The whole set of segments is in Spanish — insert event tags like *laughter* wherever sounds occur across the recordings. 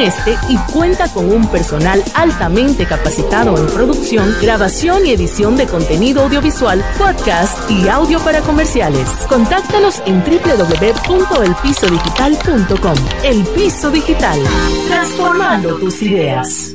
este y cuenta con un personal altamente capacitado en producción, grabación y edición de contenido audiovisual, podcast y audio para comerciales. Contáctanos en www.elpisodigital.com. El Piso Digital, transformando tus ideas.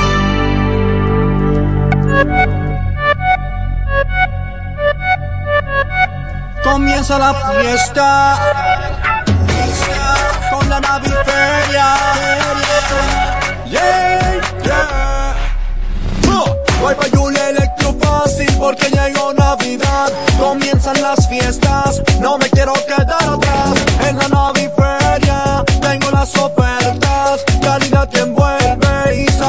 Comienza la fiesta con la naviferia. Yeah, yeah. Oh, Wi-Fi Yule Electro fácil porque llegó Navidad. Comienzan las fiestas, no me quiero quedar atrás. En la naviferia tengo las ofertas, calidad que envuelve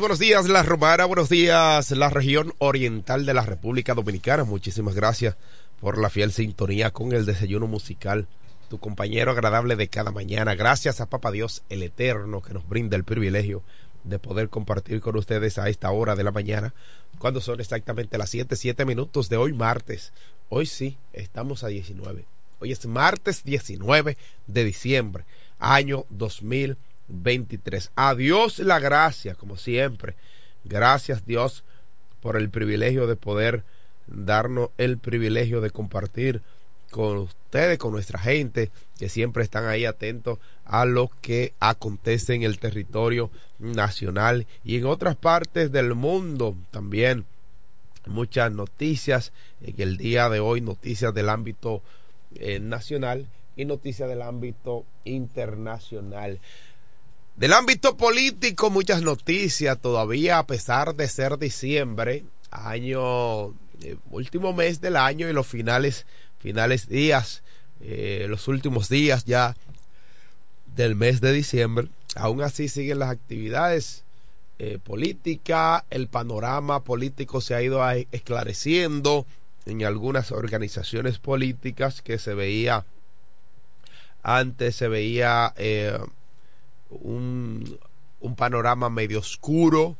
Buenos días La Romana, buenos días la región oriental de la República Dominicana. Muchísimas gracias por la fiel sintonía con el desayuno musical, tu compañero agradable de cada mañana. Gracias a Papa Dios el Eterno que nos brinda el privilegio de poder compartir con ustedes a esta hora de la mañana, cuando son exactamente las 7, 7 minutos de hoy martes. Hoy sí, estamos a 19. Hoy es martes 19 de diciembre, año 2020 23. A Dios la gracia, como siempre. Gracias Dios por el privilegio de poder darnos el privilegio de compartir con ustedes, con nuestra gente, que siempre están ahí atentos a lo que acontece en el territorio nacional y en otras partes del mundo también. Muchas noticias en el día de hoy, noticias del ámbito eh, nacional y noticias del ámbito internacional. Del ámbito político, muchas noticias todavía, a pesar de ser diciembre, año, eh, último mes del año y los finales, finales días, eh, los últimos días ya del mes de diciembre. Aún así siguen las actividades eh, políticas, el panorama político se ha ido esclareciendo en algunas organizaciones políticas que se veía antes se veía un, un panorama medio oscuro,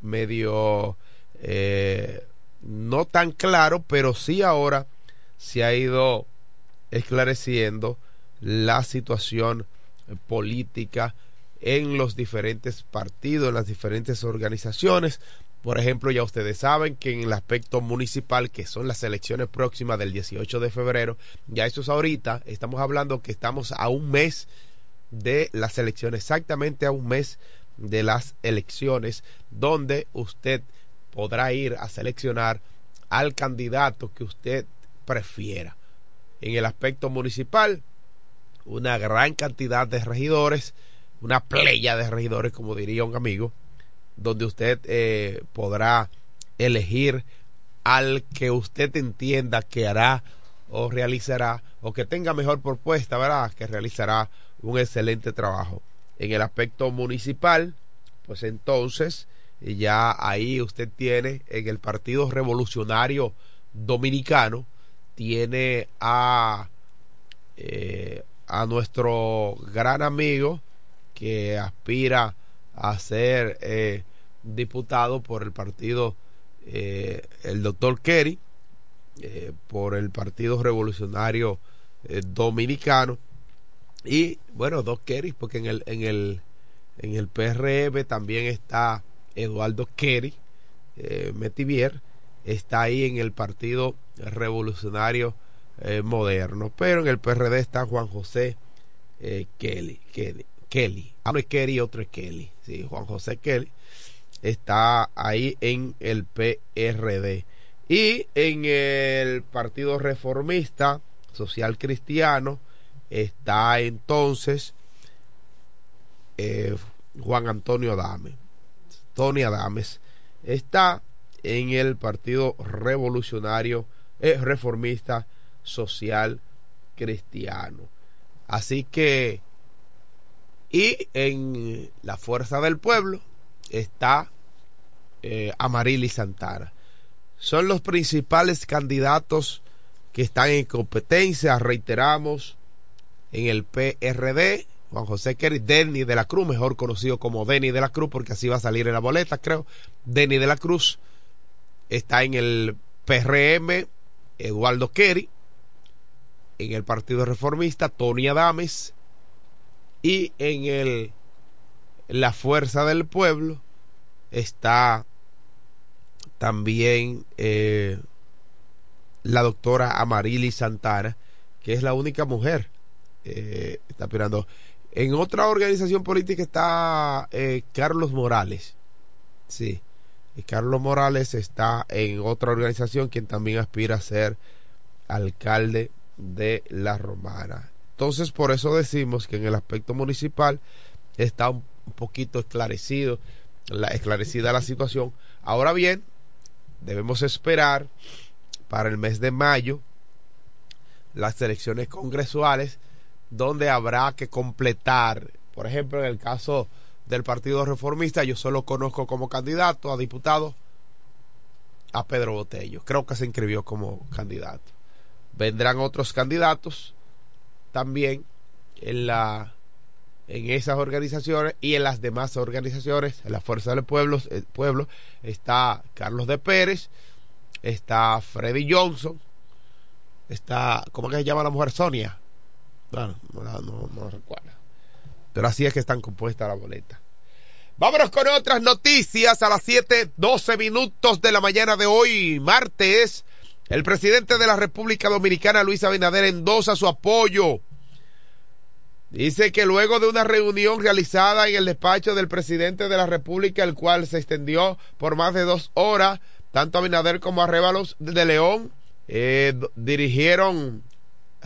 medio eh, no tan claro, pero sí ahora se ha ido esclareciendo la situación política en los diferentes partidos, en las diferentes organizaciones. Por ejemplo, ya ustedes saben que en el aspecto municipal, que son las elecciones próximas del 18 de febrero, ya eso es ahorita, estamos hablando que estamos a un mes de las elecciones, exactamente a un mes de las elecciones, donde usted podrá ir a seleccionar al candidato que usted prefiera. En el aspecto municipal, una gran cantidad de regidores, una playa de regidores, como diría un amigo, donde usted eh, podrá elegir al que usted entienda que hará o realizará o que tenga mejor propuesta, ¿verdad? Que realizará un excelente trabajo. En el aspecto municipal, pues entonces ya ahí usted tiene en el Partido Revolucionario Dominicano, tiene a, eh, a nuestro gran amigo que aspira a ser eh, diputado por el partido, eh, el doctor Kerry, por el Partido Revolucionario Dominicano y bueno, dos Kerry, porque en el, en el, en el PRM también está Eduardo Kerry, eh, Metivier, está ahí en el Partido Revolucionario eh, Moderno, pero en el PRD está Juan José eh, Kelly, Kelly, Kelly. Uno es Kerry y otro es Kelly. Sí, Juan José Kelly está ahí en el PRD. Y en el Partido Reformista Social Cristiano, está entonces eh, Juan Antonio Adames. Tony Adames está en el Partido Revolucionario eh, Reformista Social Cristiano. Así que, y en la Fuerza del Pueblo está eh, Amarilis Santana. Son los principales candidatos que están en competencia, reiteramos, en el PRD, Juan José Kerry, Denny de la Cruz, mejor conocido como Denny de la Cruz, porque así va a salir en la boleta, creo. Denny de la Cruz está en el PRM, Eduardo Kerry, en el Partido Reformista, Tony Adames, y en el La Fuerza del Pueblo está también eh, la doctora Amarili Santana, que es la única mujer, eh, está aspirando. En otra organización política está eh, Carlos Morales, sí, Carlos Morales está en otra organización quien también aspira a ser alcalde de La Romana. Entonces, por eso decimos que en el aspecto municipal está un poquito esclarecido, la, esclarecida la situación. Ahora bien, debemos esperar para el mes de mayo las elecciones congresuales donde habrá que completar, por ejemplo, en el caso del Partido Reformista, yo solo conozco como candidato a diputado a Pedro Botello. Creo que se inscribió como candidato. Vendrán otros candidatos también en la en esas organizaciones y en las demás organizaciones, en la Fuerza del Pueblo, el pueblo está Carlos de Pérez, está Freddy Johnson, está, ¿cómo que se llama la mujer? Sonia. Bueno, no, no, no recuerdo. Pero así es que están compuestas la boleta. Vámonos con otras noticias a las 7:12 minutos de la mañana de hoy, martes. El presidente de la República Dominicana, Luis Abinader, endosa su apoyo Dice que luego de una reunión realizada en el despacho del presidente de la República, el cual se extendió por más de dos horas, tanto Abinader como Arrebalos de León eh, dirigieron,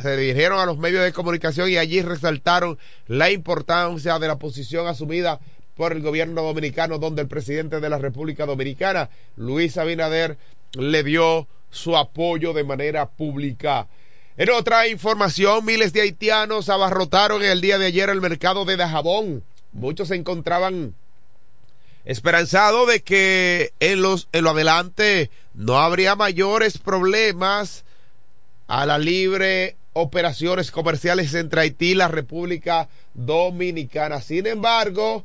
se dirigieron a los medios de comunicación y allí resaltaron la importancia de la posición asumida por el gobierno dominicano, donde el presidente de la República Dominicana, Luis Abinader, le dio su apoyo de manera pública. En otra información, miles de haitianos abarrotaron el día de ayer el mercado de Dajabón. Muchos se encontraban esperanzados de que en, los, en lo adelante no habría mayores problemas a la libre operaciones comerciales entre Haití y la República Dominicana. Sin embargo,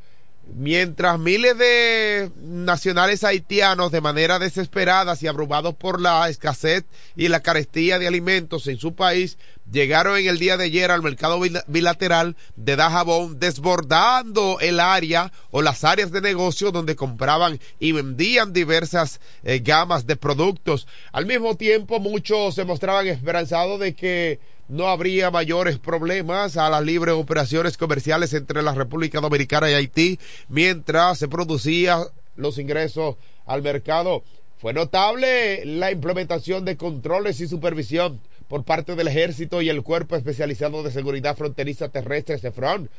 Mientras miles de nacionales haitianos de manera desesperada y abrumados por la escasez y la carestía de alimentos en su país llegaron en el día de ayer al mercado bilateral de Dajabón desbordando el área o las áreas de negocio donde compraban y vendían diversas eh, gamas de productos. Al mismo tiempo muchos se mostraban esperanzados de que no habría mayores problemas a las libres operaciones comerciales entre la República Dominicana y Haití mientras se producían los ingresos al mercado. Fue notable la implementación de controles y supervisión por parte del Ejército y el Cuerpo Especializado de Seguridad Fronteriza Terrestre, CEFRON.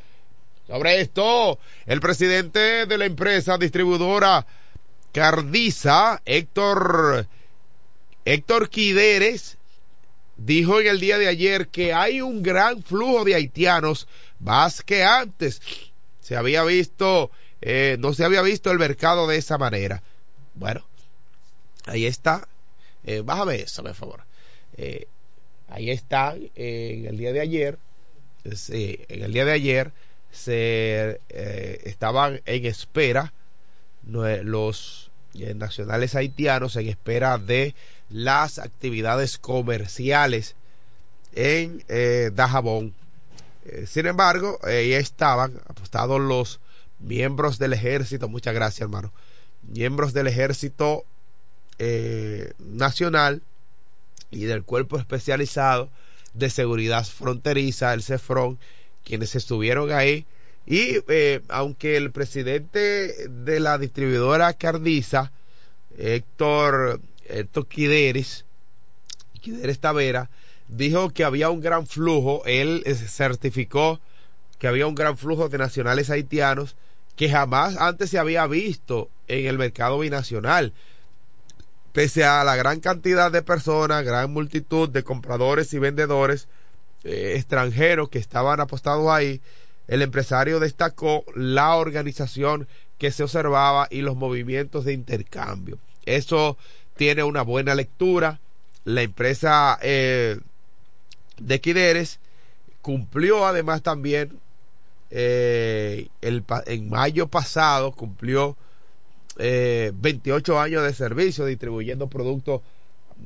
Sobre esto, el presidente de la empresa distribuidora Cardiza, Héctor, Héctor Quideres, dijo en el día de ayer que hay un gran flujo de haitianos más que antes. Se había visto, eh, no se había visto el mercado de esa manera. Bueno, ahí está. Eh, bájame eso, por favor. Eh, ahí está, en el día de ayer, en el día de ayer se estaban en espera los nacionales haitianos en espera de las actividades comerciales en eh, Dajabón. Eh, sin embargo, ahí estaban apostados los miembros del ejército, muchas gracias hermano, miembros del ejército eh, nacional y del cuerpo especializado de seguridad fronteriza, el CEFRON, quienes estuvieron ahí. Y aunque el presidente de la distribuidora Cardiza, Héctor Héctor Quideres, Quideres Tavera, dijo que había un gran flujo. Él eh, certificó que había un gran flujo de nacionales haitianos que jamás antes se había visto en el mercado binacional. Pese a la gran cantidad de personas, gran multitud de compradores y vendedores eh, extranjeros que estaban apostados ahí, el empresario destacó la organización que se observaba y los movimientos de intercambio. Eso tiene una buena lectura. La empresa eh, de Quideres cumplió además también eh, en mayo pasado cumplió eh, 28 años de servicio distribuyendo productos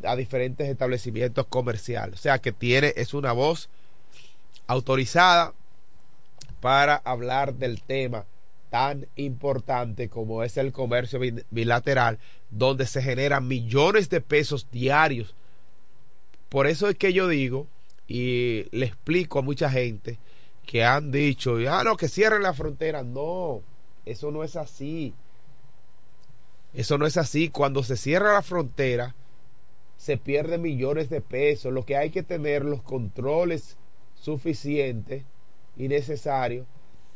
a diferentes establecimientos comerciales. O sea que tiene, es una voz autorizada para hablar del tema tan importante como es el comercio bilateral, donde se generan millones de pesos diarios. Por eso es que yo digo y le explico a mucha gente que han dicho, ah, no, que cierren la frontera. No, eso no es así. Eso no es así. Cuando se cierra la frontera, se pierden millones de pesos. Lo que hay que tener los controles suficientes y necesario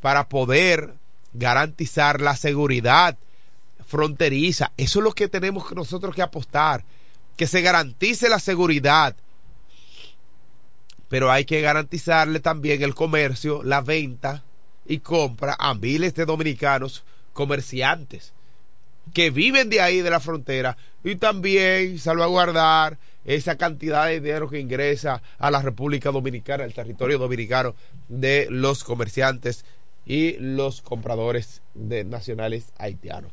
para poder garantizar la seguridad fronteriza. Eso es lo que tenemos nosotros que apostar, que se garantice la seguridad. Pero hay que garantizarle también el comercio, la venta y compra a miles de dominicanos comerciantes que viven de ahí de la frontera y también salvaguardar esa cantidad de dinero que ingresa a la República Dominicana, al territorio dominicano de los comerciantes y los compradores de nacionales haitianos.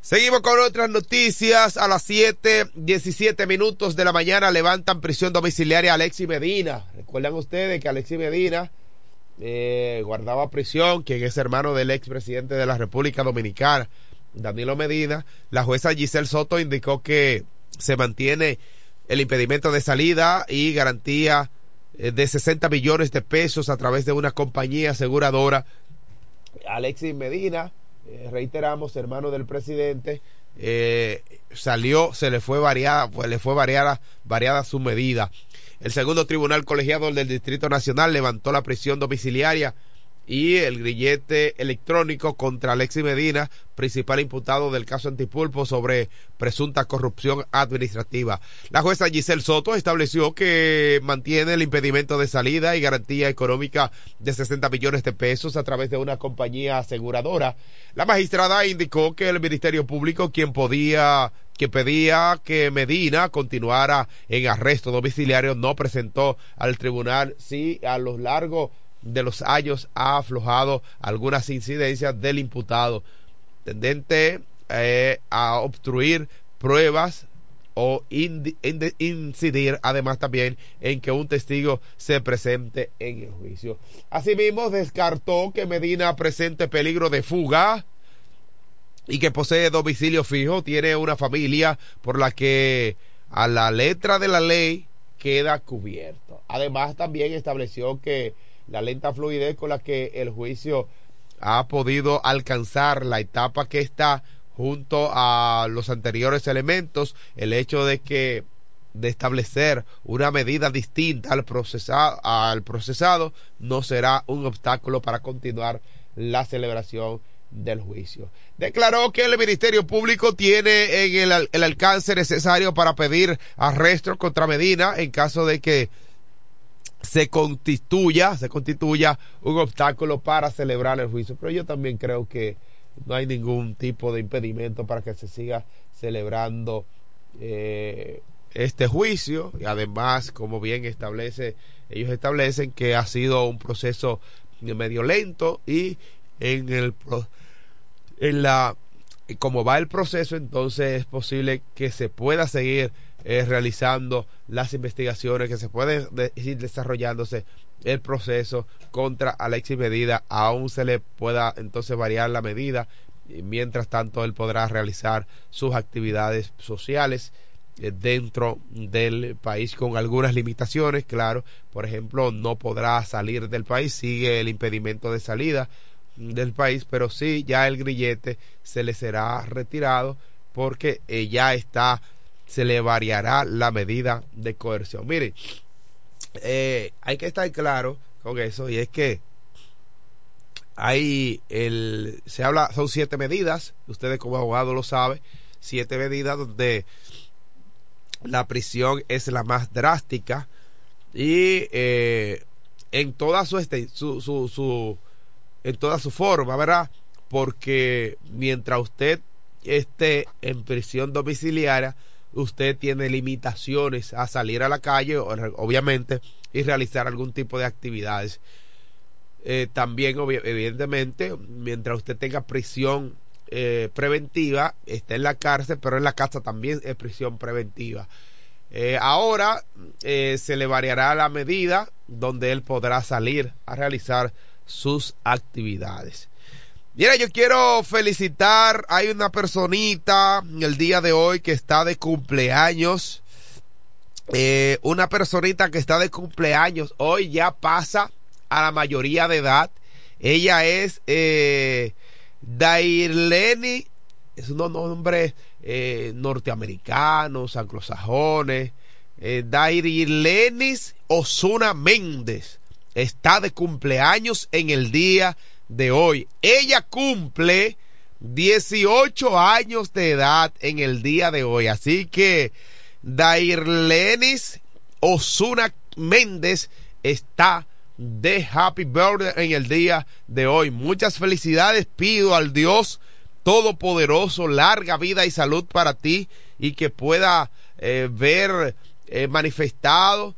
Seguimos con otras noticias. A las 7, 17 minutos de la mañana levantan prisión domiciliaria a Alexi Medina. Recuerdan ustedes que Alexi Medina eh, guardaba prisión, quien es hermano del expresidente de la República Dominicana, Danilo Medina. La jueza Giselle Soto indicó que se mantiene el impedimento de salida y garantía eh, de 60 millones de pesos a través de una compañía aseguradora. Alexis Medina, eh, reiteramos, hermano del presidente, eh, salió, se le fue variada, pues le fue variada, variada su medida. El segundo tribunal colegiado del Distrito Nacional levantó la prisión domiciliaria y el grillete electrónico contra Alexis Medina, principal imputado del caso Antipulpo sobre presunta corrupción administrativa. La jueza Giselle Soto estableció que mantiene el impedimento de salida y garantía económica de 60 millones de pesos a través de una compañía aseguradora. La magistrada indicó que el Ministerio Público, quien podía que pedía que Medina continuara en arresto domiciliario, no presentó al tribunal si a lo largo de los años ha aflojado algunas incidencias del imputado tendente eh, a obstruir pruebas o incidir además también en que un testigo se presente en el juicio. Asimismo, descartó que Medina presente peligro de fuga y que posee domicilio fijo, tiene una familia por la que a la letra de la ley queda cubierto. Además, también estableció que la lenta fluidez con la que el juicio ha podido alcanzar la etapa que está junto a los anteriores elementos, el hecho de que de establecer una medida distinta al procesado, al procesado no será un obstáculo para continuar la celebración del juicio. Declaró que el Ministerio Público tiene en el, el alcance necesario para pedir arresto contra Medina en caso de que se constituya, se constituya un obstáculo para celebrar el juicio. Pero yo también creo que no hay ningún tipo de impedimento para que se siga celebrando eh, este juicio y además, como bien establece, ellos establecen que ha sido un proceso medio lento y en el en la como va el proceso, entonces es posible que se pueda seguir eh, realizando las investigaciones, que se puede ir desarrollándose el proceso contra Alexis Medida, aún se le pueda entonces variar la medida, y mientras tanto él podrá realizar sus actividades sociales eh, dentro del país con algunas limitaciones, claro, por ejemplo, no podrá salir del país, sigue el impedimento de salida del país, pero sí ya el grillete se le será retirado porque eh, ya está se le variará la medida de coerción. Mire, eh, hay que estar claro con eso y es que Hay el, se habla, son siete medidas, ustedes como abogado lo saben, siete medidas donde la prisión es la más drástica y eh, en toda su, este, su, su, su, en toda su forma, ¿verdad? Porque mientras usted esté en prisión domiciliaria, usted tiene limitaciones a salir a la calle, obviamente, y realizar algún tipo de actividades. Eh, también, evidentemente, mientras usted tenga prisión eh, preventiva, está en la cárcel, pero en la casa también es prisión preventiva. Eh, ahora se le variará la medida donde él podrá salir a realizar sus actividades. Mira, yo quiero felicitar, hay una personita el día de hoy que está de cumpleaños. una personita que está de cumpleaños hoy ya pasa a la mayoría de edad. Ella es eh, Dairleni, es un nombre eh, norteamericanos, anglosajones. Eh, Dairlenis Osuna Méndez está de cumpleaños en el día de hoy. Ella cumple 18 años de edad en el día de hoy. Así que Dairlenis Osuna Méndez está de Happy Birthday en el día de hoy. Muchas felicidades. Pido al Dios Todopoderoso larga vida y salud para ti y que pueda eh, ver eh, manifestado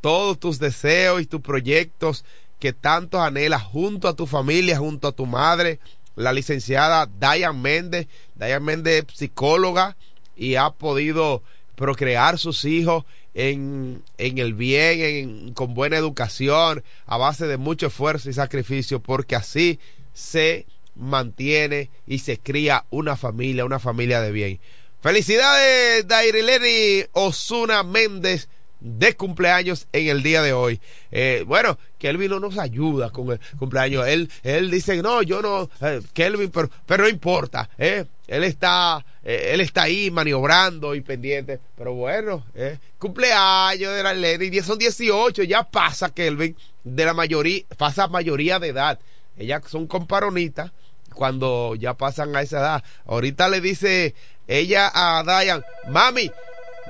todos tus deseos y tus proyectos que tanto anhelas junto a tu familia, junto a tu madre, la licenciada Diane Méndez. Diane Méndez es psicóloga y ha podido procrear sus hijos en, en el bien, en, con buena educación, a base de mucho esfuerzo y sacrificio, porque así se mantiene y se cría una familia, una familia de bien. Felicidades, Dairileni Osuna Méndez de cumpleaños en el día de hoy. Eh, bueno, Kelvin no nos ayuda con el cumpleaños. Él, él dice, no, yo no, eh, Kelvin, pero, pero no importa, eh, él está, eh, él está ahí maniobrando y pendiente. Pero bueno, eh, cumpleaños de la Lady, son 18, ya pasa Kelvin de la mayoría, pasa mayoría de edad. Ellas son comparonitas cuando ya pasan a esa edad. Ahorita le dice ella a Diane, mami,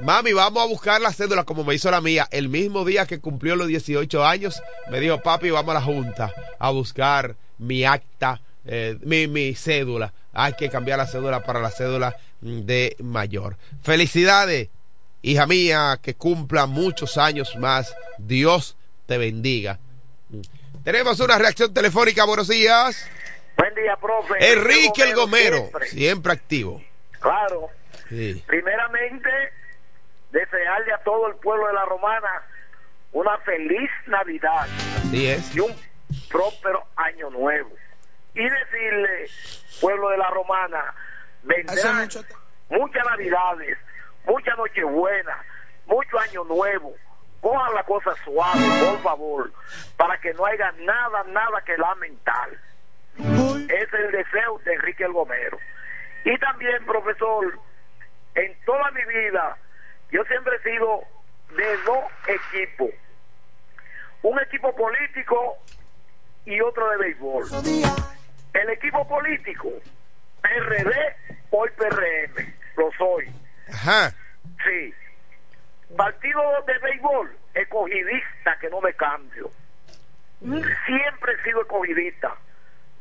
Mami, vamos a buscar la cédula como me hizo la mía. El mismo día que cumplió los 18 años, me dijo, papi, vamos a la junta a buscar mi acta, eh, mi, mi cédula. Hay que cambiar la cédula para la cédula de mayor. Felicidades, hija mía, que cumpla muchos años más. Dios te bendiga. Tenemos una reacción telefónica, buenos días. Buen día, profe. Enrique el Gomero, siempre, activo. Claro. Primeramente, desearle a todo el pueblo de la Romana una feliz Navidad y un próspero año nuevo. Y decirle, pueblo de la Romana, vendrán muchas Navidades, muchas Nochebuenas, mucho año nuevo. Cojan la cosa suave, por favor, para que no haya nada, nada que lamentar. Es el deseo de Enrique el Gomero. Y también, profesor, en toda mi vida yo siempre he sido de dos equipos. Un equipo político y otro de béisbol. El equipo político, PRD o el PRM, lo soy. Ajá. Sí. Partido de béisbol, escogidista, que no me cambio. Siempre he sido escogidista,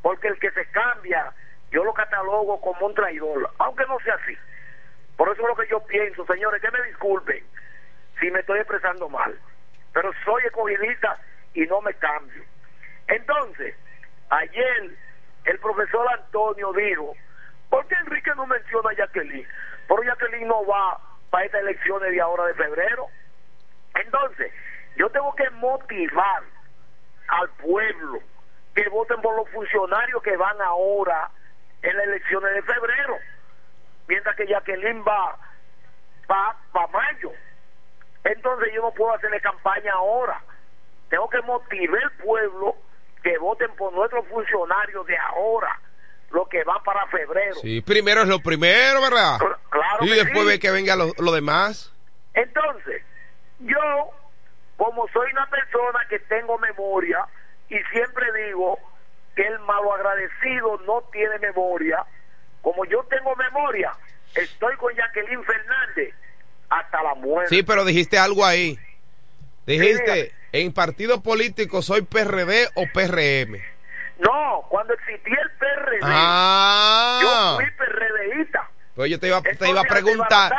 porque el que se cambia, yo lo catalogo como un traidor, aunque no sea así. Por eso es lo que yo pienso, señores, que me disculpen si me estoy expresando mal, pero soy escogidista y no me cambio. Entonces, ayer el profesor Antonio dijo, ¿por qué Enrique no menciona a Jacqueline? Pero Jacqueline no va para estas elecciones de ahora de febrero. Entonces, yo tengo que motivar al pueblo que voten por los funcionarios que van ahora en las elecciones de febrero mientras que Jacqueline va para mayo. Entonces yo no puedo hacerle campaña ahora. Tengo que motivar al pueblo que voten por nuestros funcionarios de ahora, lo que va para febrero. Sí, primero es lo primero, ¿verdad? Claro. Y después ve que venga lo, lo demás. Entonces, yo, como soy una persona que tengo memoria y siempre digo que el agradecido no tiene memoria. Como yo tengo memoria, estoy con Jacqueline Fernández hasta la muerte. Sí, pero dijiste algo ahí. Dijiste, en partido político soy PRD o PRM. No, cuando existía el PRD, ah. yo fui PRDista. Pues yo te iba, te iba a preguntar.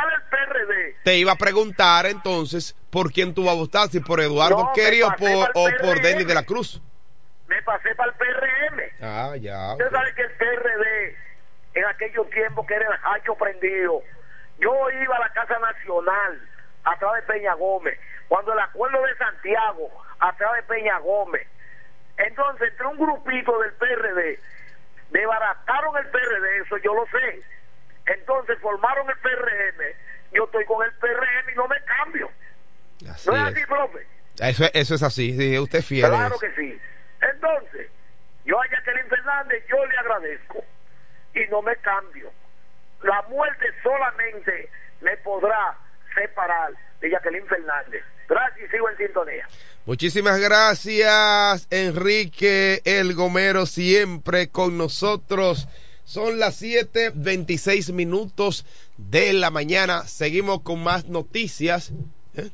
Te iba a preguntar entonces por quién tú vas a votar, si por Eduardo no, o por, o por Denis de la Cruz. Me pasé para el PRM. Ah, ya. Usted sabe que el PRD, en aquellos tiempos que era el hacho prendido, yo iba a la Casa Nacional, atrás de Peña Gómez, cuando el acuerdo de Santiago, atrás de Peña Gómez. Entonces, entre un grupito del PRD, desbarataron el PRD, eso yo lo sé entonces formaron el PRM, yo estoy con el PRM y no me cambio. ¿No es, así, profe? Eso, eso es así, sí, usted es fiel. Claro que sí. Entonces, yo a Jacqueline Fernández, yo le agradezco y no me cambio. La muerte solamente me podrá separar de Jacqueline Fernández. Gracias y sigo en sintonía. Muchísimas gracias, Enrique El Gomero, siempre con nosotros. Son las 7:26 minutos de la mañana. Seguimos con más noticias. ¿Eh?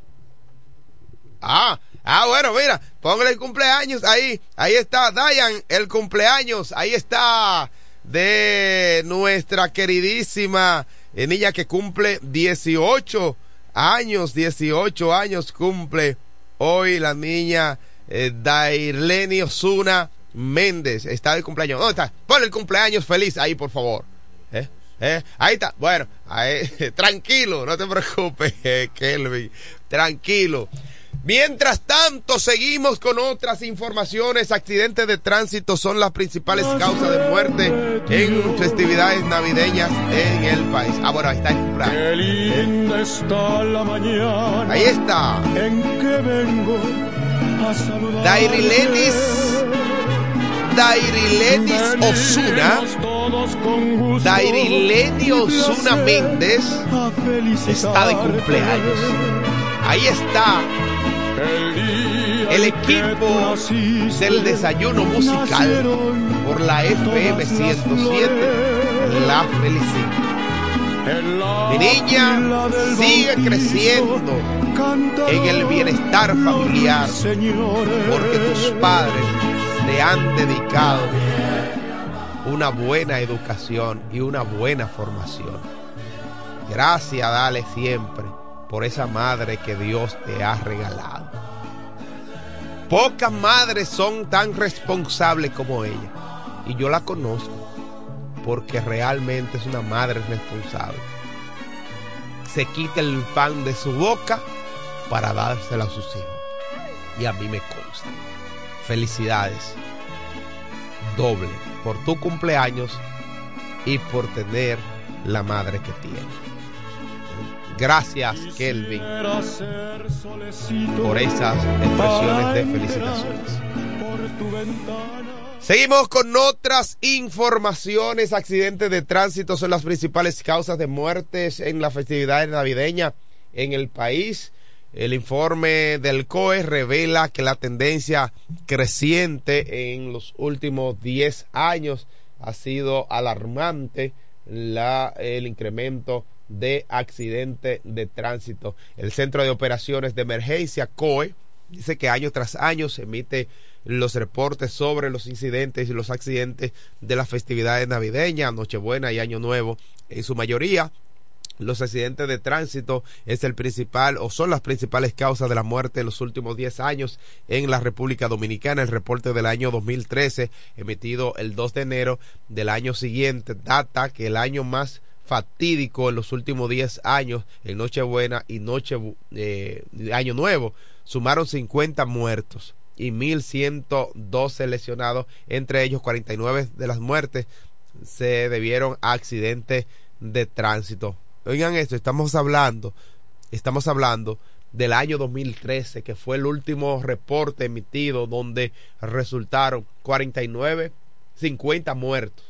Ah, ah, bueno, mira, póngale el cumpleaños ahí. Ahí está, Dayan, el cumpleaños. Ahí está de nuestra queridísima eh, niña que cumple 18 años. 18 años cumple hoy la niña eh, Dairleni Osuna Méndez está de cumpleaños. ¿Dónde está? Pon el cumpleaños feliz ahí, por favor. ¿Eh? ¿Eh? Ahí está. Bueno, *laughs* tranquilo, no te preocupes, *laughs* Kelvin. Tranquilo. Mientras tanto, seguimos con otras informaciones. Accidentes de tránsito son las principales causas de muerte en festividades navideñas en el país. Ah, bueno, ahí está el cumpleaños. está la mañana. Ahí está. En que vengo a saludar. Dairi Dairilenis Osuna, Dairilenis Osuna Méndez está de cumpleaños. Ahí está el equipo del desayuno musical por la FM 107. La felicidad. Mi niña sigue creciendo en el bienestar familiar porque tus padres te han dedicado una buena educación y una buena formación. Gracias, dale siempre por esa madre que Dios te ha regalado. Pocas madres son tan responsables como ella. Y yo la conozco porque realmente es una madre responsable. Se quita el pan de su boca para dárselo a sus hijos. Y a mí me consta felicidades doble por tu cumpleaños y por tener la madre que tiene. Gracias, Kelvin, por esas expresiones de felicitaciones. Seguimos con otras informaciones. Accidentes de tránsito son las principales causas de muertes en la festividad navideña en el país. El informe del COE revela que la tendencia creciente en los últimos 10 años ha sido alarmante la, el incremento de accidentes de tránsito. El Centro de Operaciones de Emergencia, COE, dice que año tras año se emite los reportes sobre los incidentes y los accidentes de las festividades navideñas, Nochebuena y Año Nuevo en su mayoría los accidentes de tránsito es el principal o son las principales causas de la muerte en los últimos 10 años en la República Dominicana. El reporte del año 2013 emitido el 2 de enero del año siguiente data que el año más fatídico en los últimos 10 años en Nochebuena y Noche eh, Año Nuevo sumaron 50 muertos y 1112 lesionados, entre ellos 49 de las muertes se debieron a accidentes de tránsito. Oigan esto, estamos hablando, estamos hablando del año 2013, que fue el último reporte emitido donde resultaron 49, 50 muertos.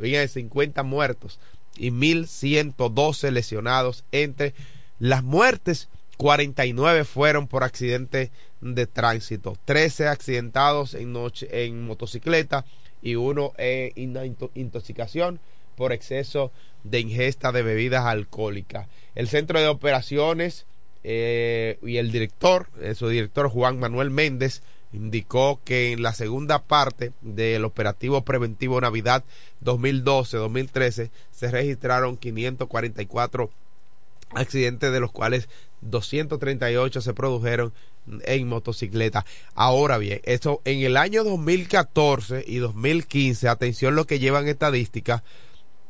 Oigan, 50 muertos y 1112 lesionados. Entre las muertes, 49 fueron por accidente de tránsito. 13 accidentados en, noche, en motocicleta y uno en intoxicación por exceso de ingesta de bebidas alcohólicas. El centro de operaciones eh, y el director, eh, su director Juan Manuel Méndez, indicó que en la segunda parte del operativo preventivo Navidad 2012-2013 se registraron 544 accidentes de los cuales 238 se produjeron en motocicleta. Ahora bien, esto en el año 2014 y 2015, atención lo que llevan estadísticas,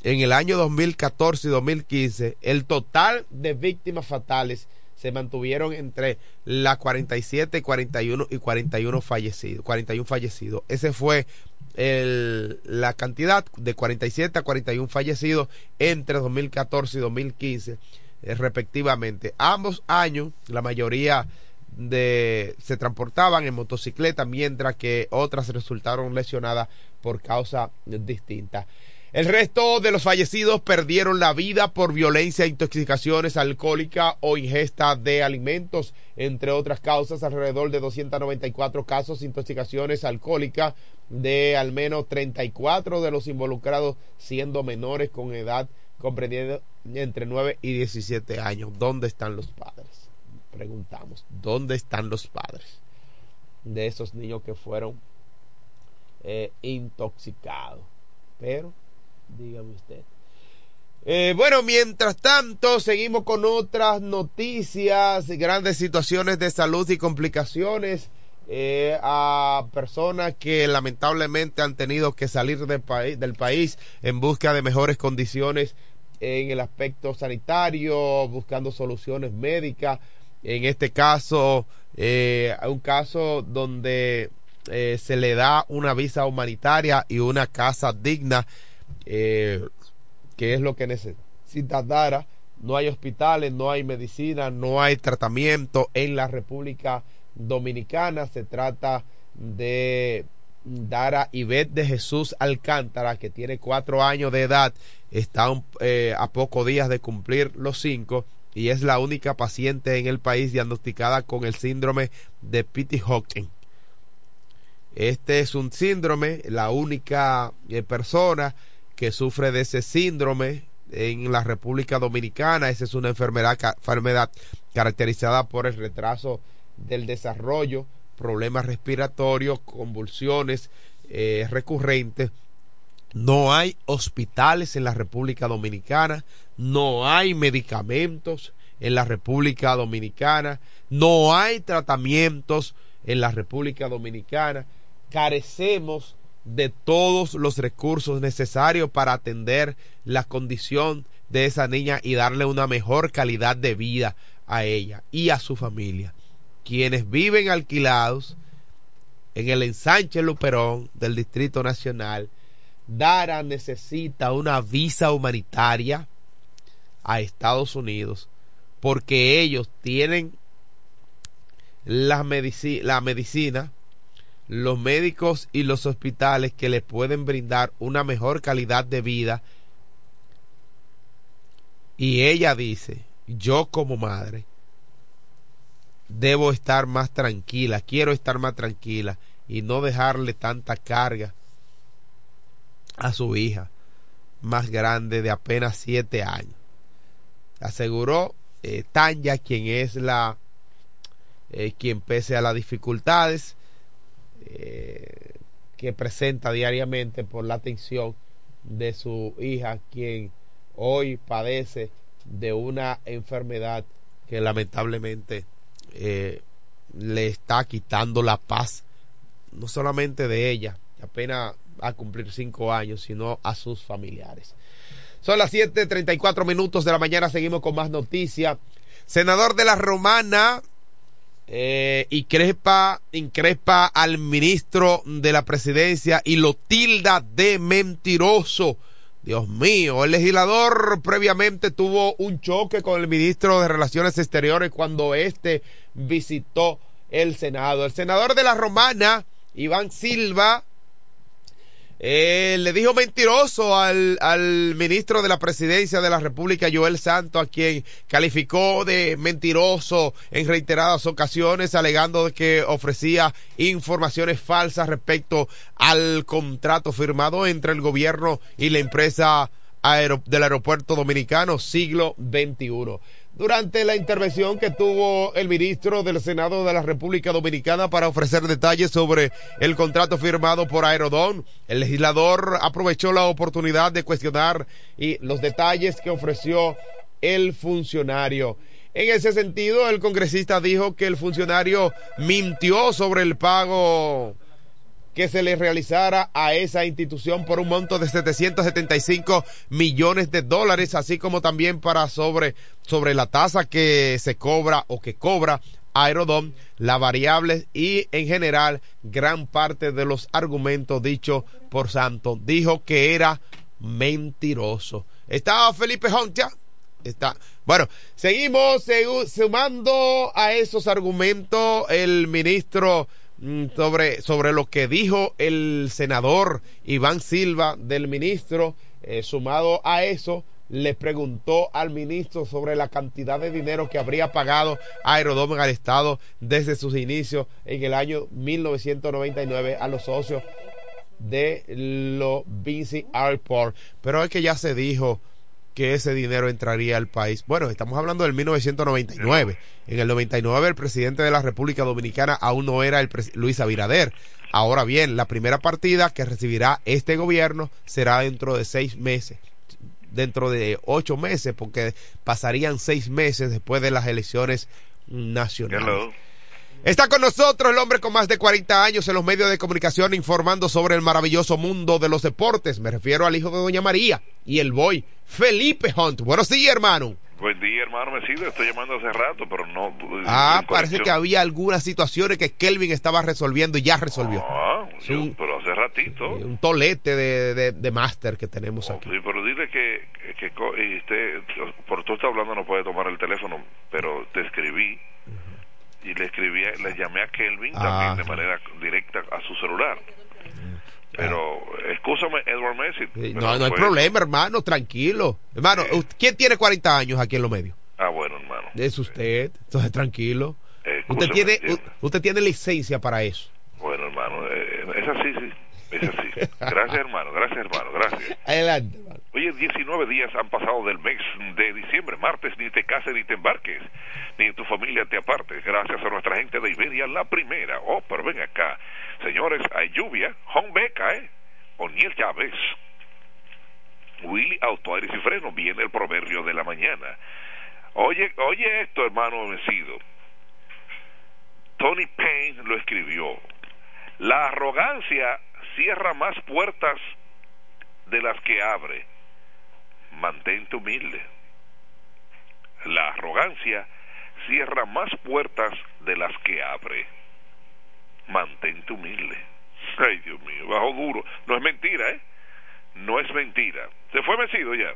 en el año 2014 y 2015, el total de víctimas fatales se mantuvieron entre las 47, 41 y 41 fallecidos, 41 fallecidos. Ese fue el, la cantidad de 47 a 41 fallecidos entre 2014 y 2015 eh, respectivamente. Ambos años, la mayoría de se transportaban en motocicleta, mientras que otras resultaron lesionadas por causa distinta. El resto de los fallecidos perdieron la vida por violencia, intoxicaciones alcohólicas o ingesta de alimentos, entre otras causas, alrededor de 294 casos de intoxicaciones alcohólicas de al menos 34 de los involucrados siendo menores con edad comprendiendo entre 9 y 17 años. ¿Dónde están los padres? Preguntamos, ¿dónde están los padres de esos niños que fueron eh, intoxicados? Pero dígame usted. Eh, bueno, mientras tanto, seguimos con otras noticias, grandes situaciones de salud y complicaciones eh, a personas que lamentablemente han tenido que salir del, país, del país en busca de mejores condiciones en el aspecto sanitario, buscando soluciones médicas. En este caso, eh, un caso donde eh, se le da una visa humanitaria y una casa digna eh, que es lo que necesita Dara. No hay hospitales, no hay medicina, no hay tratamiento en la República Dominicana. Se trata de Dara Ivette de Jesús Alcántara, que tiene cuatro años de edad, está eh, a pocos días de cumplir los cinco y es la única paciente en el país diagnosticada con el síndrome de Pitti Hawking. Este es un síndrome, la única eh, persona que sufre de ese síndrome en la República Dominicana. Esa es una enfermedad, caracterizada por el retraso del desarrollo, problemas respiratorios, convulsiones eh, recurrentes. No hay hospitales en la República Dominicana, no hay medicamentos en la República Dominicana, no hay tratamientos en la República Dominicana. Carecemos de todos los recursos necesarios para atender la condición de esa niña y darle una mejor calidad de vida a ella y a su familia. Quienes viven alquilados en el ensanche Luperón del Distrito Nacional, Dara necesita una visa humanitaria a Estados Unidos porque ellos tienen la, la medicina los médicos y los hospitales que le pueden brindar una mejor calidad de vida. Y ella dice, yo como madre debo estar más tranquila, quiero estar más tranquila y no dejarle tanta carga a su hija más grande de apenas siete años. Aseguró eh, Tanya, quien es la, eh, quien pese a las dificultades, eh, que presenta diariamente por la atención de su hija, quien hoy padece de una enfermedad que lamentablemente eh, le está quitando la paz, no solamente de ella, apenas a cumplir cinco años, sino a sus familiares. Son las 7:34 minutos de la mañana, seguimos con más noticias. Senador de la Romana, eh, increpa, increpa al ministro de la presidencia y lo tilda de mentiroso. Dios mío, el legislador previamente tuvo un choque con el ministro de Relaciones Exteriores cuando éste visitó el Senado. El senador de la Romana, Iván Silva, Eh, le dijo mentiroso al, al ministro de la presidencia de la República, Joel Santo, a quien calificó de mentiroso en reiteradas ocasiones, alegando que ofrecía informaciones falsas respecto al contrato firmado entre el gobierno y la empresa del aeropuerto dominicano siglo XXI durante la intervención que tuvo el ministro del Senado de la República Dominicana para ofrecer detalles sobre el contrato firmado por Aerodón. El legislador aprovechó la oportunidad de cuestionar y los detalles que ofreció el funcionario. En ese sentido, el congresista dijo que el funcionario mintió sobre el pago que se le realizara a esa institución por un monto de 775 millones de dólares, así como también para sobre, sobre la tasa que se cobra o que cobra Aerodom, la variable y en general gran parte de los argumentos dichos por Santos. Dijo que era mentiroso. ¿Estaba Felipe Hunt ya? Está. Bueno, seguimos sumando a esos argumentos el ministro sobre, sobre lo que dijo el senador Iván Silva del ministro, eh, sumado a eso, le preguntó al ministro sobre la cantidad de dinero que habría pagado Aerodome al Estado desde sus inicios en el año 1999 a los socios de los Vinci Airport. Pero es que ya se dijo que ese dinero entraría al país. Bueno, estamos hablando del 1999. En el 99 el presidente de la República Dominicana aún no era el Luis Abinader. Ahora bien, la primera partida que recibirá este gobierno será dentro de seis meses, dentro de ocho meses, porque pasarían seis meses después de las elecciones nacionales. Está con nosotros el hombre con más de 40 años en los medios de comunicación informando sobre el maravilloso mundo de los deportes. Me refiero al hijo de Doña María y el boy Felipe Hunt. Buenos días, hermano. Buen día, hermano Mesido. Estoy llamando hace rato, pero no. Ah, parece que había algunas situaciones que Kelvin estaba resolviendo y ya resolvió. Ah, pero hace ratito. Un tolete de, de, máster que tenemos aquí. Sí, pero dile que, que, usted, por tú estás hablando, no puede tomar el teléfono, pero te escribí y le escribí, le llamé a Kelvin también ah. de manera directa a su celular. Pero, escúchame, Edward Messi. no, no hay problema, hermano, tranquilo. Hermano, ¿quién tiene 40 años aquí en los medios? Ah, bueno, hermano. Es usted, entonces tranquilo. usted tiene usted tiene licencia para eso. Bueno, hermano, eh, es así, sí. Es así. *laughs* Gracias, hermano, gracias, hermano, gracias. Adelante, Oye, 19 días han pasado del mes de diciembre, martes, ni te cases ni te embarques, ni tu familia te apartes, gracias a nuestra gente de Iberia, la primera. Oh, pero ven acá. Señores, hay lluvia, Beca, ¿eh? O'Neill Chávez. Willy Auto y Freno, viene el proverbio de la mañana. Oye, oye esto, hermano vencido. Tony Payne lo escribió. La arrogancia cierra más puertas de las que abre mantente humilde. La arrogancia cierra más puertas de las que abre. Mantente humilde. Ay, Dios mío, bajo duro. No es mentira, ¿eh? No es mentira. ¿Se fue vencido ya?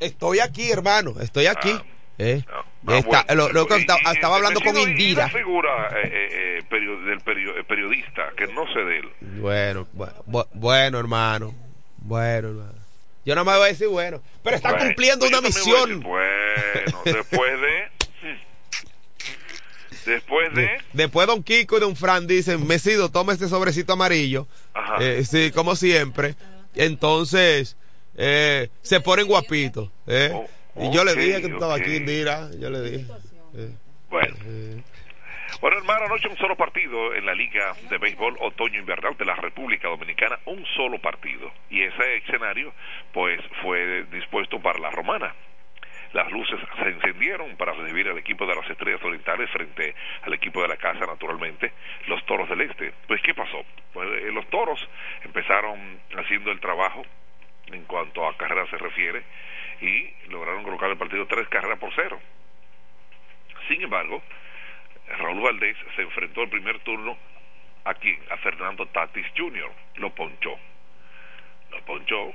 Estoy aquí, hermano, estoy aquí. Ah, ¿Eh? Ah, ah, lo, que estaba, hablando con Indira. Y figura eh, eh, eh del periodista, que no sé de él. Bueno, bueno, bueno, hermano. Bueno, hermano. Yo no me voy a decir bueno, pero está cumpliendo una misión. bueno, después de. Después de. Después Don Kiko y Don Fran dicen, Mesido, toma este sobrecito amarillo. Eh, sí, como siempre. Entonces, eh, se ponen guapitos. Eh. Oh, y yo le dije que tú estabas aquí, Indira. Yo le dije. bueno. Bueno, hermano, anoche un solo partido en la Liga de Béisbol Otoño Invernal de la República Dominicana, un solo partido. Y ese escenario, pues, fue dispuesto para la Romana. Las luces se encendieron para recibir al equipo de las Estrellas Orientales frente al equipo de la casa, naturalmente, los Toros del Este. Pues, ¿qué pasó? Pues, eh, los Toros empezaron haciendo el trabajo en cuanto a carreras se refiere y lograron colocar el partido tres carreras por cero. Sin embargo, Raúl Valdés se enfrentó el primer turno a quién? A Fernando Tatis Jr. Lo ponchó. Lo ponchó.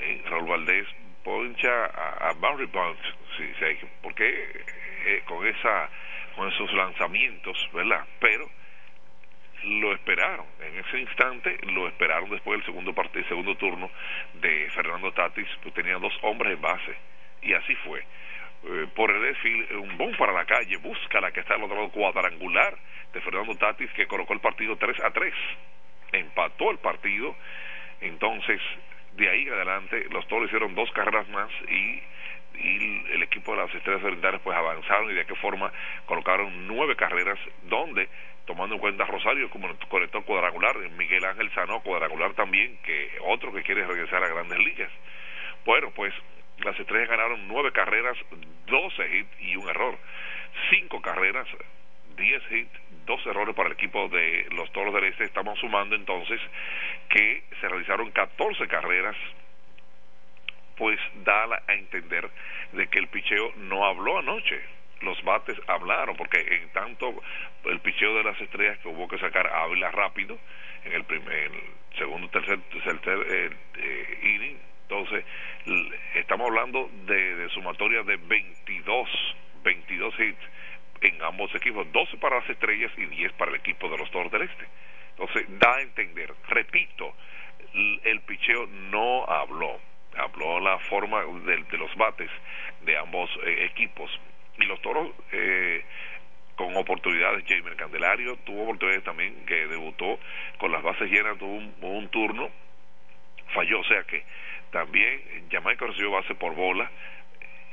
Y Raúl Valdés poncha a, Barry Bonds, sí, sí, porque eh, con esa con esos lanzamientos, ¿verdad? Pero lo esperaron. En ese instante lo esperaron después del segundo partido, segundo turno de Fernando Tatis, pues tenía dos hombres en base. Y así fue. Eh, por el desfile, un bon para la calle, busca la que está al otro lado cuadrangular de Fernando Tatis que colocó el partido 3 a 3. Empató el partido. Entonces, de ahí en adelante, los toros hicieron dos carreras más y el equipo de las estrellas orientales pues avanzaron y de qué forma colocaron nueve carreras donde tomando en cuenta Rosario como conector cuadrangular, Miguel Ángel Sano cuadrangular también, que otro que quiere regresar a grandes ligas. Bueno, pues las estrellas ganaron nueve carreras, doce hits y un error. Cinco carreras, diez hits, dos errores para el equipo de los Toros del Este. Estamos sumando entonces que se realizaron catorce carreras, pues da a entender de que el picheo no habló anoche. Los bates hablaron, porque en tanto el picheo de las estrellas que hubo que sacar a Ávila rápido en el primer, segundo, tercer, tercer eh, eh, inning, entonces estamos hablando de, sumatoria de 22, 22 hits en ambos equipos, 12 para las estrellas y 10 para el equipo de los Toros del Este. Entonces da a entender, repito, el picheo no habló habló la forma de, los bates de ambos eh, equipos. Y los toros, eh, con oportunidades, Jamer Candelario tuvo oportunidades también que debutó con las bases llenas, tuvo un, turno, falló, o sea que también Jamaica recibió base por bola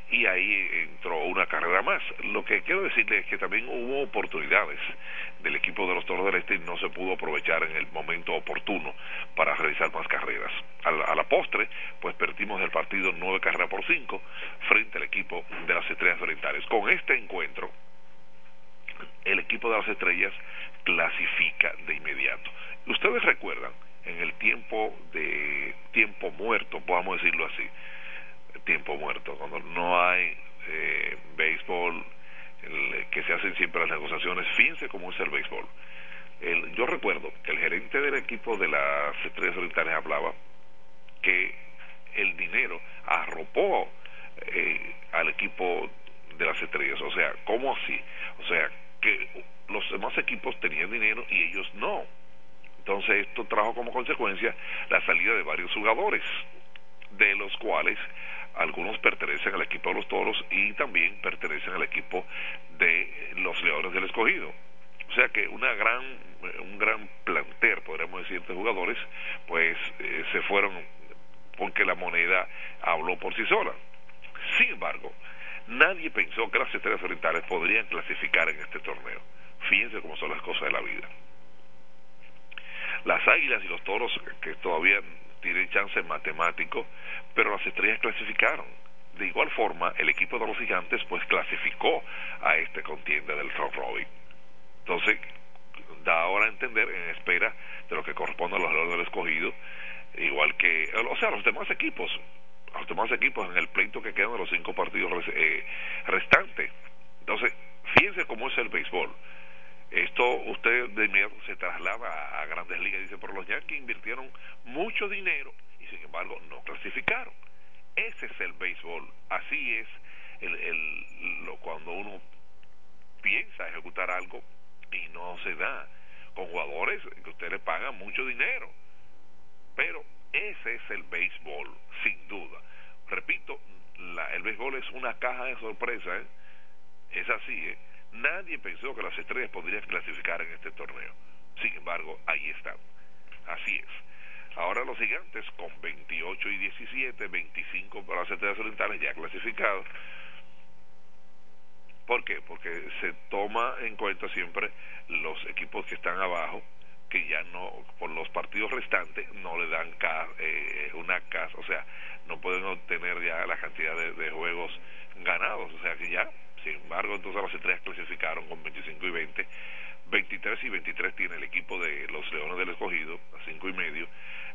y ahí entró una carrera más. Lo que quiero decirle es que también hubo oportunidades del equipo de los Toros del Este y no se pudo aprovechar en el momento oportuno para realizar más carreras. A la, postre, pues perdimos el partido nueve carreras por cinco frente al equipo de las Estrellas Orientales. Con este encuentro, el equipo de las Estrellas clasifica de inmediato. Ustedes recuerdan, en el tiempo de tiempo muerto, podamos decirlo así, tiempo muerto, cuando no hay eh, béisbol, que se hacen siempre las negociaciones, fíjense cómo es el béisbol. El, yo recuerdo que el gerente del equipo de las Estrellas Orientales hablaba que el dinero arropó eh, al equipo de las estrellas. O sea, ¿cómo así? O sea, que los demás equipos tenían dinero y ellos no. Entonces esto trajo como consecuencia la salida de varios jugadores, de los cuales algunos pertenecen al equipo de los toros y también pertenecen al equipo de los leones del escogido. O sea que una gran, un gran planter, podríamos decir, de jugadores, pues eh, se fueron porque la moneda habló por sí sola. Sin embargo, nadie pensó que las estrellas orientales podrían clasificar en este torneo. Fíjense cómo son las cosas de la vida. Las águilas y los toros, que todavía tienen chance matemático, pero las estrellas clasificaron. De igual forma, el equipo de los gigantes pues clasificó a este contienda del round robin. Entonces, da ahora a entender, en espera de lo que corresponde a los leones del escogido, igual que, o sea, los demás equipos, los demás equipos en el pleito que quedan de los cinco partidos eh, restantes. Entonces, fíjense cómo es el béisbol. Esto usted de inmediato se traslada a, grandes ligas dice, pero los Yankees invirtieron mucho dinero y sin embargo no clasificaron. Ese es el béisbol. Así es el, el, lo, cuando uno piensa ejecutar algo y no se da. Con jugadores que usted le paga mucho dinero. Pero ese es el béisbol, sin duda. Repito, la, el béisbol es una caja de sorpresa. ¿eh? Es así, ¿eh? Nadie pensó que las estrellas podrían clasificar en este torneo. Sin embargo, ahí están. Así es. Ahora los gigantes con 28 y 17, 25 para las estrellas orientales ya clasificados. ¿Por qué? Porque se toma en cuenta siempre los equipos que están abajo, que ya no, por los partidos restantes, no le dan eh, una casa, o sea, no pueden obtener ya la cantidad de juegos ganados, o sea que ya sin embargo, entonces las estrellas clasificaron con 25 y 20. 23 y 23 tiene el equipo de los Leones del Escogido, a 5 y medio.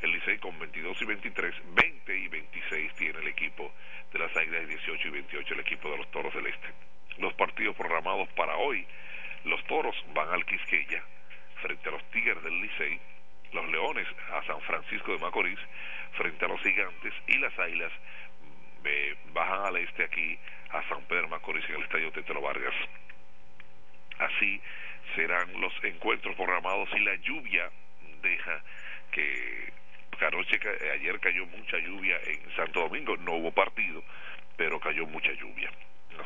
El Licey con 22 y 23. 20 y 26 tiene el equipo de las Águilas, 18 y 28 el equipo de los Toros del Este. Los partidos programados para hoy. Los Toros van al Quisqueya frente a los Tigres del Licey. Los Leones a San Francisco de Macorís frente a los Gigantes. Y las Águilas eh, bajan al este aquí a San Pedro Macorís en el estadio Tetelo Vargas. Así serán los encuentros programados si la lluvia deja que anoche, ca- ayer cayó mucha lluvia en Santo Domingo, no hubo partido, pero cayó mucha lluvia.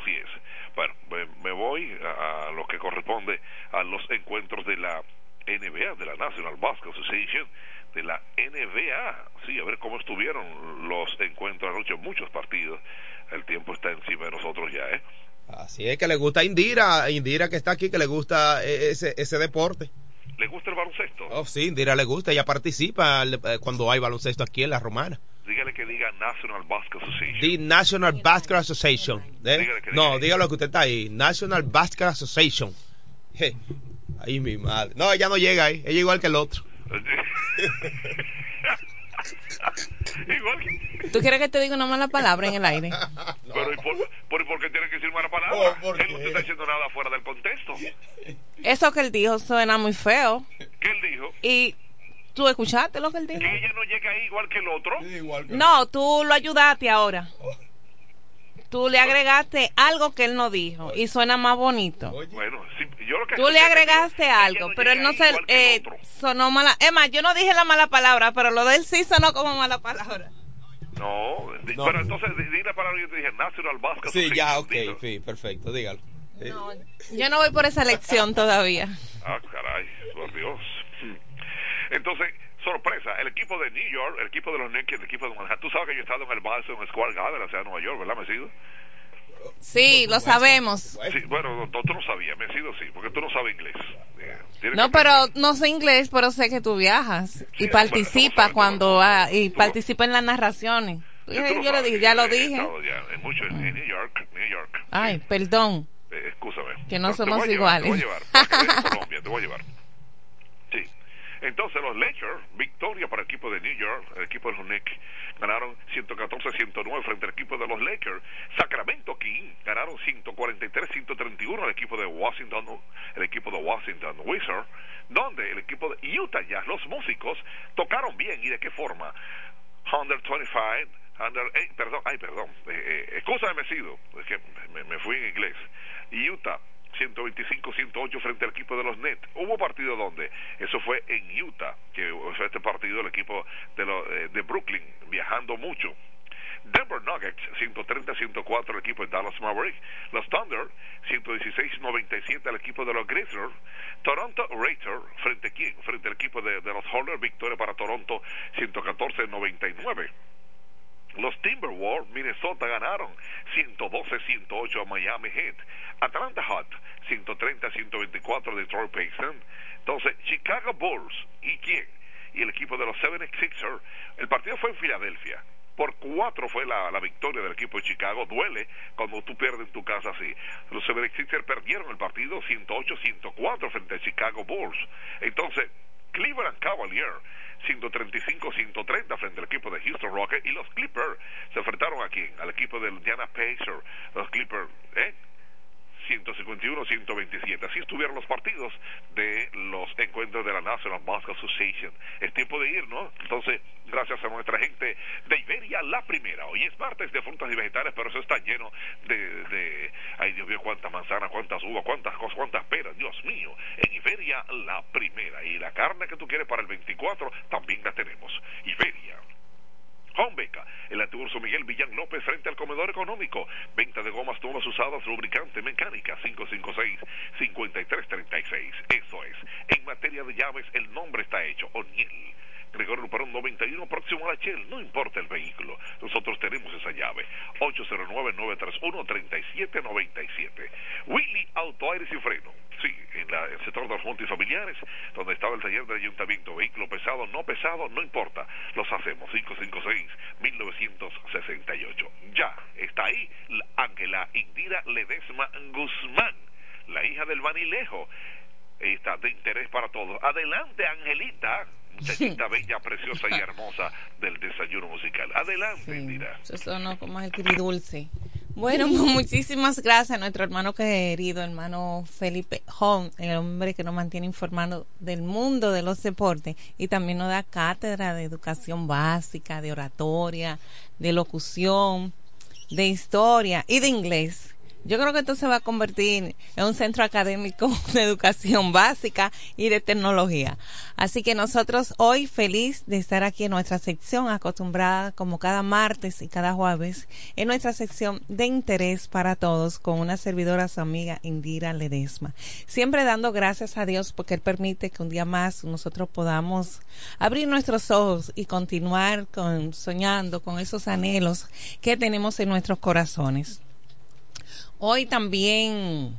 Así es. Bueno, me voy a, a lo que corresponde a los encuentros de la NBA, de la National Basketball Association, de la NBA. Sí, a ver cómo estuvieron los encuentros anoche, muchos partidos. El tiempo está encima de nosotros ya, ¿eh? Así es que le gusta Indira, Indira que está aquí, que le gusta eh, ese, ese deporte. ¿Le gusta el baloncesto? Oh, sí, Indira le gusta, ella participa eh, cuando hay baloncesto aquí en la Romana. Dígale que diga National Basketball Association. The National Basketball Association. ¿eh? Dígale que No, dígalo que usted está ahí. National Basketball Association. Je, Ahí mi madre. No, ella no llega ahí. Ella igual que el otro. *laughs* *laughs* Igual que... ¿Tú quieres que te diga una mala palabra en el aire? *laughs* Pero ¿y por, por, ¿y por qué tiene que decir mala palabra? Oh, él no te está diciendo nada fuera del contexto. Eso que él dijo suena muy feo. ¿Qué él dijo? Y tú escuchaste lo que él dijo. Que ella no llega ahí igual que el otro. No, tú lo ayudaste ahora. Tú le agregaste algo que él no dijo y suena más bonito. Bueno, sí, yo lo que Tú le agregaste algo, pero él no se eh, sonó mala. Es más, yo no dije la mala palabra, pero lo de él sí sonó como mala palabra. No, pero entonces di- la palabra que yo te dije, National Basketball Sí, ya, ok, dilo. sí, perfecto, dígalo. Eh, Yo no voy por esa elección todavía. Ah, caray, por Dios. Entonces, sorpresa, el equipo de New York, el equipo de los Knicks, el equipo de Manhattan. Tú sabes que yo he estado en el Madison Square Garden, o sea, en Nueva York, ¿verdad, Mesido? Sí, lo sabemos. Sí, bueno, no, tú no sabías, Mesido sí, porque tú no sabes inglés. Eh, No, pero no sé inglés, pero sé que tú viajas y participa cuando ah, y participa en las narraciones. Sí, tú lo Yo le sabes, dije, ya lo dije. ya en mucho en, en New York, New York. Ay, perdón. Eh, excúsame. Que no Te somos voy a llevar, iguales. Te voy a llevar, Colombia, te voy a llevar. Entonces los Lakers, victoria para el equipo de New York, el equipo de los Knicks, ganaron 114-109 frente al equipo de los Lakers. Sacramento King ganaron 143-131 al equipo de Washington, el equipo de Washington Wizards, donde el equipo de Utah Jazz, los músicos, tocaron bien y de qué forma. 125, 100, eh, perdón, ay, perdón, eh, eh, excúsame, Mesido, es que me, me fui en inglés. Utah 125-108 frente al equipo de los Nets. Hubo partido donde, eso fue en Utah, que fue este partido el equipo de, los, eh, de Brooklyn, viajando mucho. Denver Nuggets 130-104 al equipo de Dallas Mavericks. Los Thunder 116-97 al equipo de los Grizzlies. Toronto Raptors frente quién? Frente al equipo de, de los Hornets. Victoria para Toronto 114-99. Los Timberwolves, Minnesota ganaron 112-108 a Miami Heat. Atlanta Hot 130-124 Detroit Pistons. Entonces, Chicago Bulls, ¿y quién? Y el equipo de los 76ers. El partido fue en Filadelfia. Por cuatro fue la, la victoria del equipo de Chicago. Duele cuando tú pierdes en tu casa así. Los 76ers perdieron el partido 108-104 frente a Chicago Bulls. Entonces, Cleveland Cavaliers 135-130 frente al equipo de Houston Rockets y los Clippers se enfrentaron aquí al equipo del Indiana Pacers los Clippers ¿eh? 151-127 así estuvieron los partidos de los encuentros de la National Basketball Association. Es tiempo de ir ¿no? entonces gracias a nuestra gente de Iberia la primera. Hoy es martes de frutas y vegetales pero eso está lleno de, de ay Dios mío cuántas manzanas cuántas uvas cuántas cosas cuántas peras. Dios mío en Iberia la primera. Y la carne que tú quieres para el 24 también la tenemos. Iberia Homebeca, el antiguo Urso Miguel Villán López frente al comedor económico. Venta de gomas todas usadas, lubricante, mecánica, 556-5336. Eso es. En materia de llaves, el nombre está hecho. O'Neill. Gregorio Luperón 91, próximo a la Shell. No importa el vehículo. Nosotros tenemos esa llave. 809-931-3797. Willy Auto Aires y Freno. Sí, en la- el sector de los multifamiliares, donde estaba el taller del ayuntamiento. Vehículo pesado, no pesado, no importa. Los hacemos. 556-1968. Ya está ahí la Ángela Indira Ledesma Guzmán, la hija del Vanilejo. Está de interés para todos. Adelante, Angelita. Muchachita bella, preciosa y hermosa del desayuno musical. Adelante, Indira. Eso sonó como el dulce. Bueno, pues muchísimas gracias a nuestro hermano querido, hermano Felipe Home, el hombre que nos mantiene informando del mundo de los deportes y también nos da cátedra de educación básica, de oratoria, de locución, de historia y de inglés. Yo creo que esto se va a convertir en un centro académico *laughs* de educación básica y de tecnología. Así que nosotros hoy feliz de estar aquí en nuestra sección acostumbrada como cada martes y cada jueves en nuestra sección de interés para todos con una servidora su amiga Indira Ledesma. Siempre dando gracias a Dios porque Él permite que un día más nosotros podamos abrir nuestros ojos y continuar con, soñando con esos anhelos que tenemos en nuestros corazones. Hoy también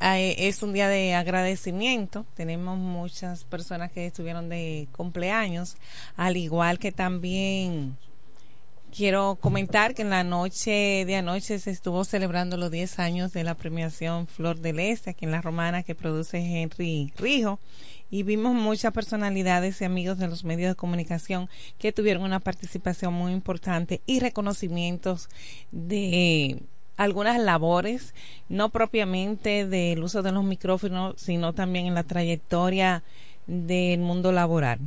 eh, es un día de agradecimiento. Tenemos muchas personas que estuvieron de cumpleaños, al igual que también quiero comentar que en la noche de anoche se estuvo celebrando los 10 años de la premiación Flor del Este, aquí en La Romana, que produce Henry Rijo. Y vimos muchas personalidades y amigos de los medios de comunicación que tuvieron una participación muy importante y reconocimientos de algunas labores, no propiamente del uso de los micrófonos, sino también en la trayectoria del mundo laboral.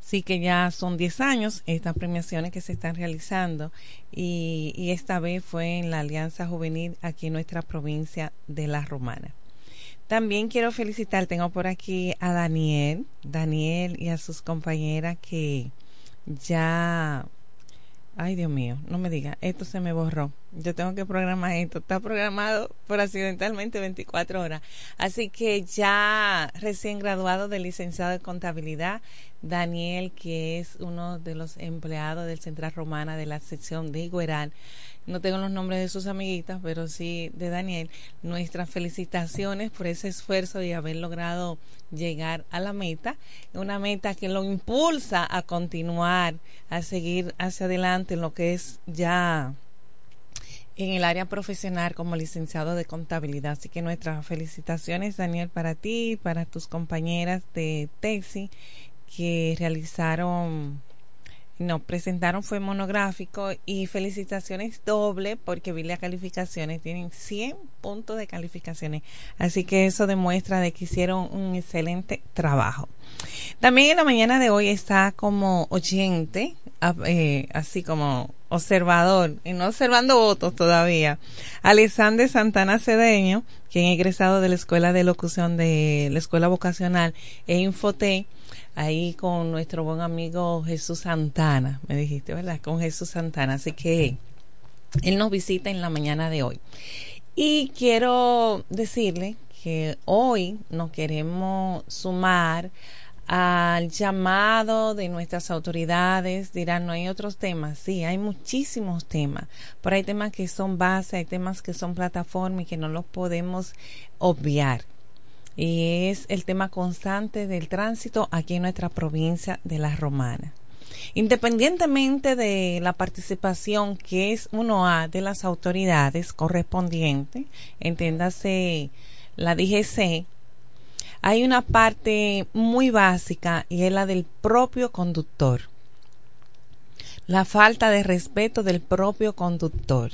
Sí que ya son 10 años estas premiaciones que se están realizando y, y, esta vez fue en la Alianza Juvenil aquí en nuestra provincia de La Romana. También quiero felicitar, tengo por aquí a Daniel, Daniel y a sus compañeras que ya Ay, Dios mío, no me diga, esto se me borró. Yo tengo que programar esto. Está programado por accidentalmente 24 horas. Así que ya recién graduado de licenciado de contabilidad, Daniel, que es uno de los empleados del Central Romana de la sección de Igueral, no tengo los nombres de sus amiguitas, pero sí de Daniel, nuestras felicitaciones por ese esfuerzo y haber logrado llegar a la meta, una meta que lo impulsa a continuar, a seguir hacia adelante en lo que es ya en el área profesional como licenciado de contabilidad. Así que nuestras felicitaciones, Daniel, para ti para tus compañeras de TEXI que realizaron nos presentaron fue monográfico y felicitaciones doble porque vi las calificaciones, tienen 100 puntos de calificaciones, así que eso demuestra de que hicieron un excelente trabajo. También en la mañana de hoy está como oyente, eh, así como observador, y no observando votos todavía, Alexander Santana Cedeño, quien es egresado de la Escuela de Locución de la Escuela Vocacional e Infote, ahí con nuestro buen amigo Jesús Santana, me dijiste, ¿verdad? Con Jesús Santana. Así que él nos visita en la mañana de hoy. Y quiero decirle que hoy nos queremos sumar al llamado de nuestras autoridades. Dirán, no hay otros temas. Sí, hay muchísimos temas, pero hay temas que son base, hay temas que son plataforma y que no los podemos obviar y es el tema constante del tránsito aquí en nuestra provincia de La Romana. Independientemente de la participación que es uno a de las autoridades correspondientes, entiéndase la DGC, hay una parte muy básica y es la del propio conductor. La falta de respeto del propio conductor.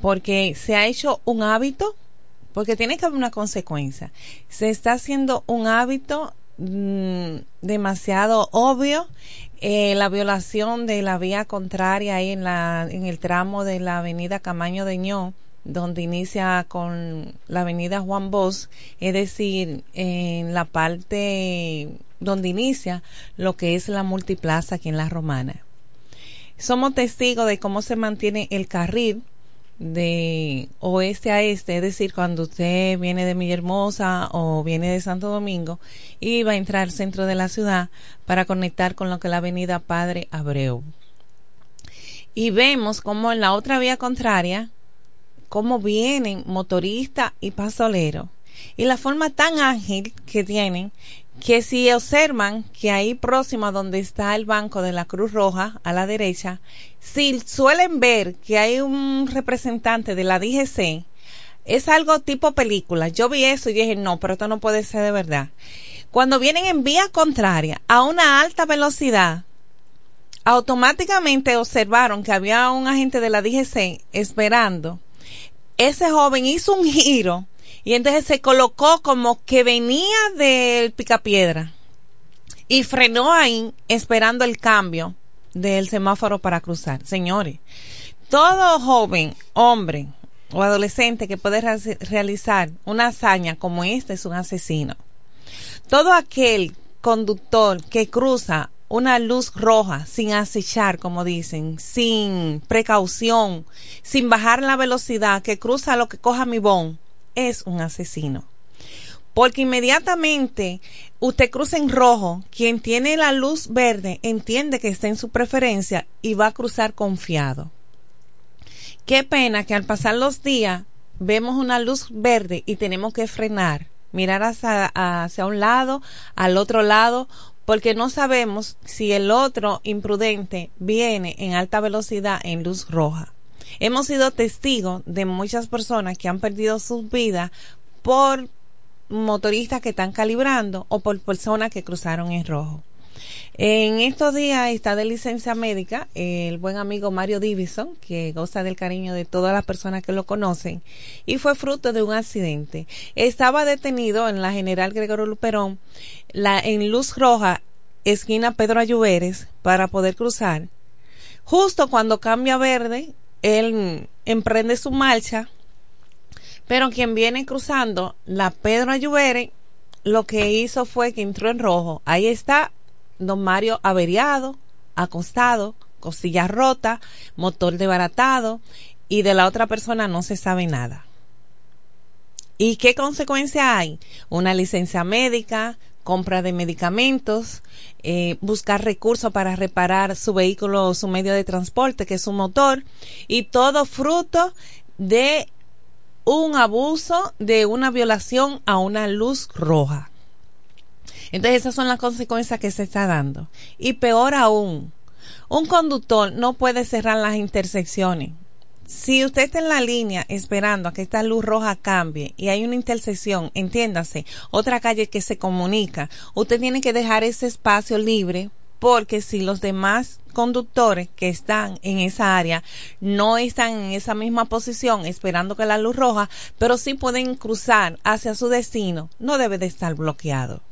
Porque se ha hecho un hábito porque tiene que haber una consecuencia. Se está haciendo un hábito mm, demasiado obvio eh, la violación de la vía contraria ahí en la en el tramo de la avenida Camaño de Ño donde inicia con la avenida Juan Bosch, es decir, en la parte donde inicia lo que es la multiplaza aquí en La Romana. Somos testigos de cómo se mantiene el carril de oeste a este, es decir, cuando usted viene de Villahermosa o viene de Santo Domingo y va a entrar al centro de la ciudad para conectar con lo que es la avenida Padre Abreu. Y vemos como en la otra vía contraria, cómo vienen motoristas y pasoleros. Y la forma tan ágil que tienen que si observan que ahí próximo a donde está el banco de la Cruz Roja, a la derecha, si suelen ver que hay un representante de la DGC, es algo tipo película. Yo vi eso y dije, no, pero esto no puede ser de verdad. Cuando vienen en vía contraria a una alta velocidad, automáticamente observaron que había un agente de la DGC esperando. Ese joven hizo un giro y entonces se colocó como que venía del picapiedra y frenó ahí esperando el cambio del semáforo para cruzar. Señores, todo joven, hombre, o adolescente que puede realizar una hazaña como esta es un asesino. Todo aquel conductor que cruza una luz roja sin acechar, como dicen, sin precaución, sin bajar la velocidad, que cruza lo que coja mi bon, es un asesino. Porque inmediatamente usted cruza en rojo, quien tiene la luz verde entiende que está en su preferencia y va a cruzar confiado. Qué pena que al pasar los días vemos una luz verde y tenemos que frenar, mirar hacia, hacia un lado, al otro lado, porque no sabemos si el otro imprudente viene en alta velocidad en luz roja. Hemos sido testigos de muchas personas que han perdido sus vidas por motoristas que están calibrando o por personas que cruzaron en rojo. En estos días está de licencia médica el buen amigo Mario Divison, que goza del cariño de todas las personas que lo conocen, y fue fruto de un accidente. Estaba detenido en la General Gregorio Luperón, la, en luz roja, esquina Pedro Ayuberes, para poder cruzar. Justo cuando cambia verde, él emprende su marcha, pero quien viene cruzando la Pedro Ayuberes, lo que hizo fue que entró en rojo. Ahí está don Mario averiado, acostado, costilla rota, motor desbaratado y de la otra persona no se sabe nada. ¿Y qué consecuencia hay? Una licencia médica, compra de medicamentos, eh, buscar recursos para reparar su vehículo o su medio de transporte, que es su motor, y todo fruto de un abuso, de una violación a una luz roja. Entonces esas son las consecuencias que se está dando. Y peor aún, un conductor no puede cerrar las intersecciones. Si usted está en la línea esperando a que esta luz roja cambie y hay una intersección, entiéndase, otra calle que se comunica, usted tiene que dejar ese espacio libre porque si los demás conductores que están en esa área no están en esa misma posición esperando que la luz roja, pero sí pueden cruzar hacia su destino, no debe de estar bloqueado.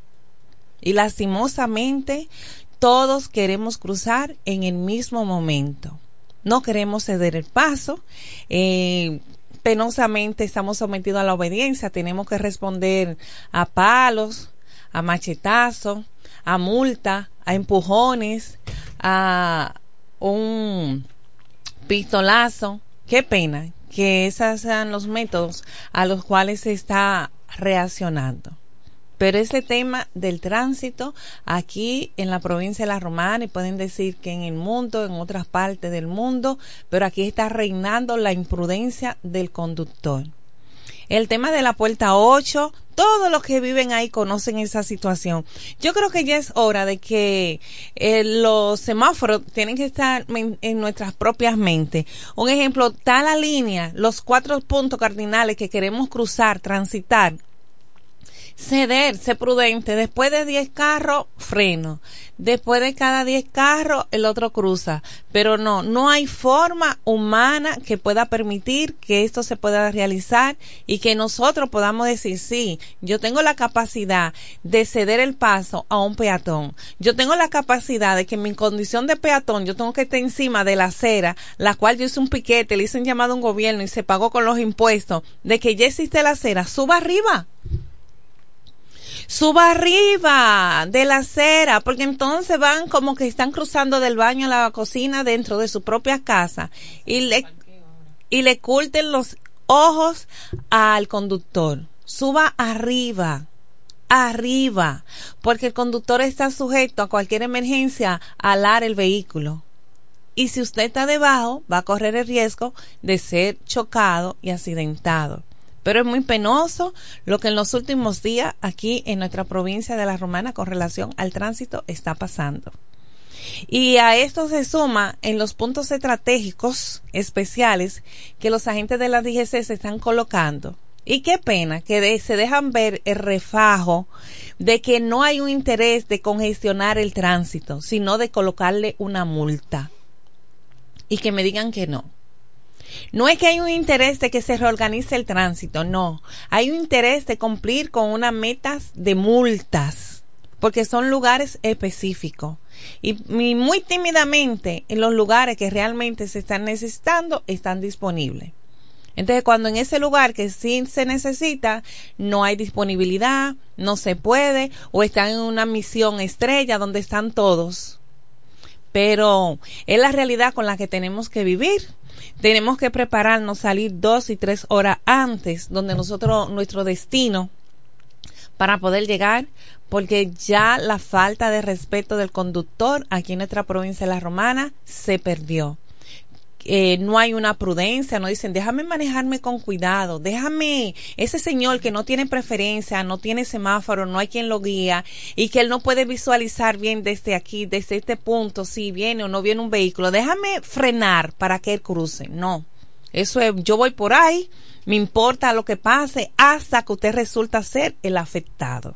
Y lastimosamente todos queremos cruzar en el mismo momento. No queremos ceder el paso. Eh, penosamente estamos sometidos a la obediencia. Tenemos que responder a palos, a machetazos, a multa, a empujones, a un pistolazo. Qué pena que esos sean los métodos a los cuales se está reaccionando. Pero ese tema del tránsito aquí en la provincia de La Romana, y pueden decir que en el mundo, en otras partes del mundo, pero aquí está reinando la imprudencia del conductor. El tema de la puerta 8, todos los que viven ahí conocen esa situación. Yo creo que ya es hora de que eh, los semáforos tienen que estar en nuestras propias mentes. Un ejemplo, está la línea, los cuatro puntos cardinales que queremos cruzar, transitar ceder, ser prudente. Después de 10 carros, freno. Después de cada 10 carros, el otro cruza. Pero no, no hay forma humana que pueda permitir que esto se pueda realizar y que nosotros podamos decir, sí, yo tengo la capacidad de ceder el paso a un peatón. Yo tengo la capacidad de que en mi condición de peatón yo tengo que estar encima de la acera, la cual yo hice un piquete, le hice un llamado a un gobierno y se pagó con los impuestos, de que ya existe la acera, suba arriba suba arriba de la acera, porque entonces van como que están cruzando del baño a la cocina dentro de su propia casa y le, y le culten los ojos al conductor. Suba arriba arriba, porque el conductor está sujeto a cualquier emergencia alar el vehículo. Y si usted está debajo, va a correr el riesgo de ser chocado y accidentado. Pero es muy penoso lo que en los últimos días aquí en nuestra provincia de La Romana con relación al tránsito está pasando. Y a esto se suma en los puntos estratégicos especiales que los agentes de la DGC se están colocando. Y qué pena que se dejan ver el refajo de que no hay un interés de congestionar el tránsito, sino de colocarle una multa. Y que me digan que no. No es que hay un interés de que se reorganice el tránsito, no. Hay un interés de cumplir con unas metas de multas, porque son lugares específicos. Y, muy tímidamente en los lugares que realmente se están necesitando están disponibles. Entonces, cuando en ese lugar que sí se necesita, no hay disponibilidad, no se puede, o están en una misión estrella donde están todos. Pero es la realidad con la que tenemos que vivir. Tenemos que prepararnos, salir dos y tres horas antes, donde nosotros, nuestro destino, para poder llegar, porque ya la falta de respeto del conductor aquí en nuestra provincia de La Romana se perdió. Eh, no hay una prudencia, no dicen, déjame manejarme con cuidado, déjame, ese señor que no tiene preferencia, no tiene semáforo, no hay quien lo guía y que él no puede visualizar bien desde aquí, desde este punto, si viene o no viene un vehículo, déjame frenar para que él cruce. No, eso es, yo voy por ahí, me importa lo que pase hasta que usted resulta ser el afectado.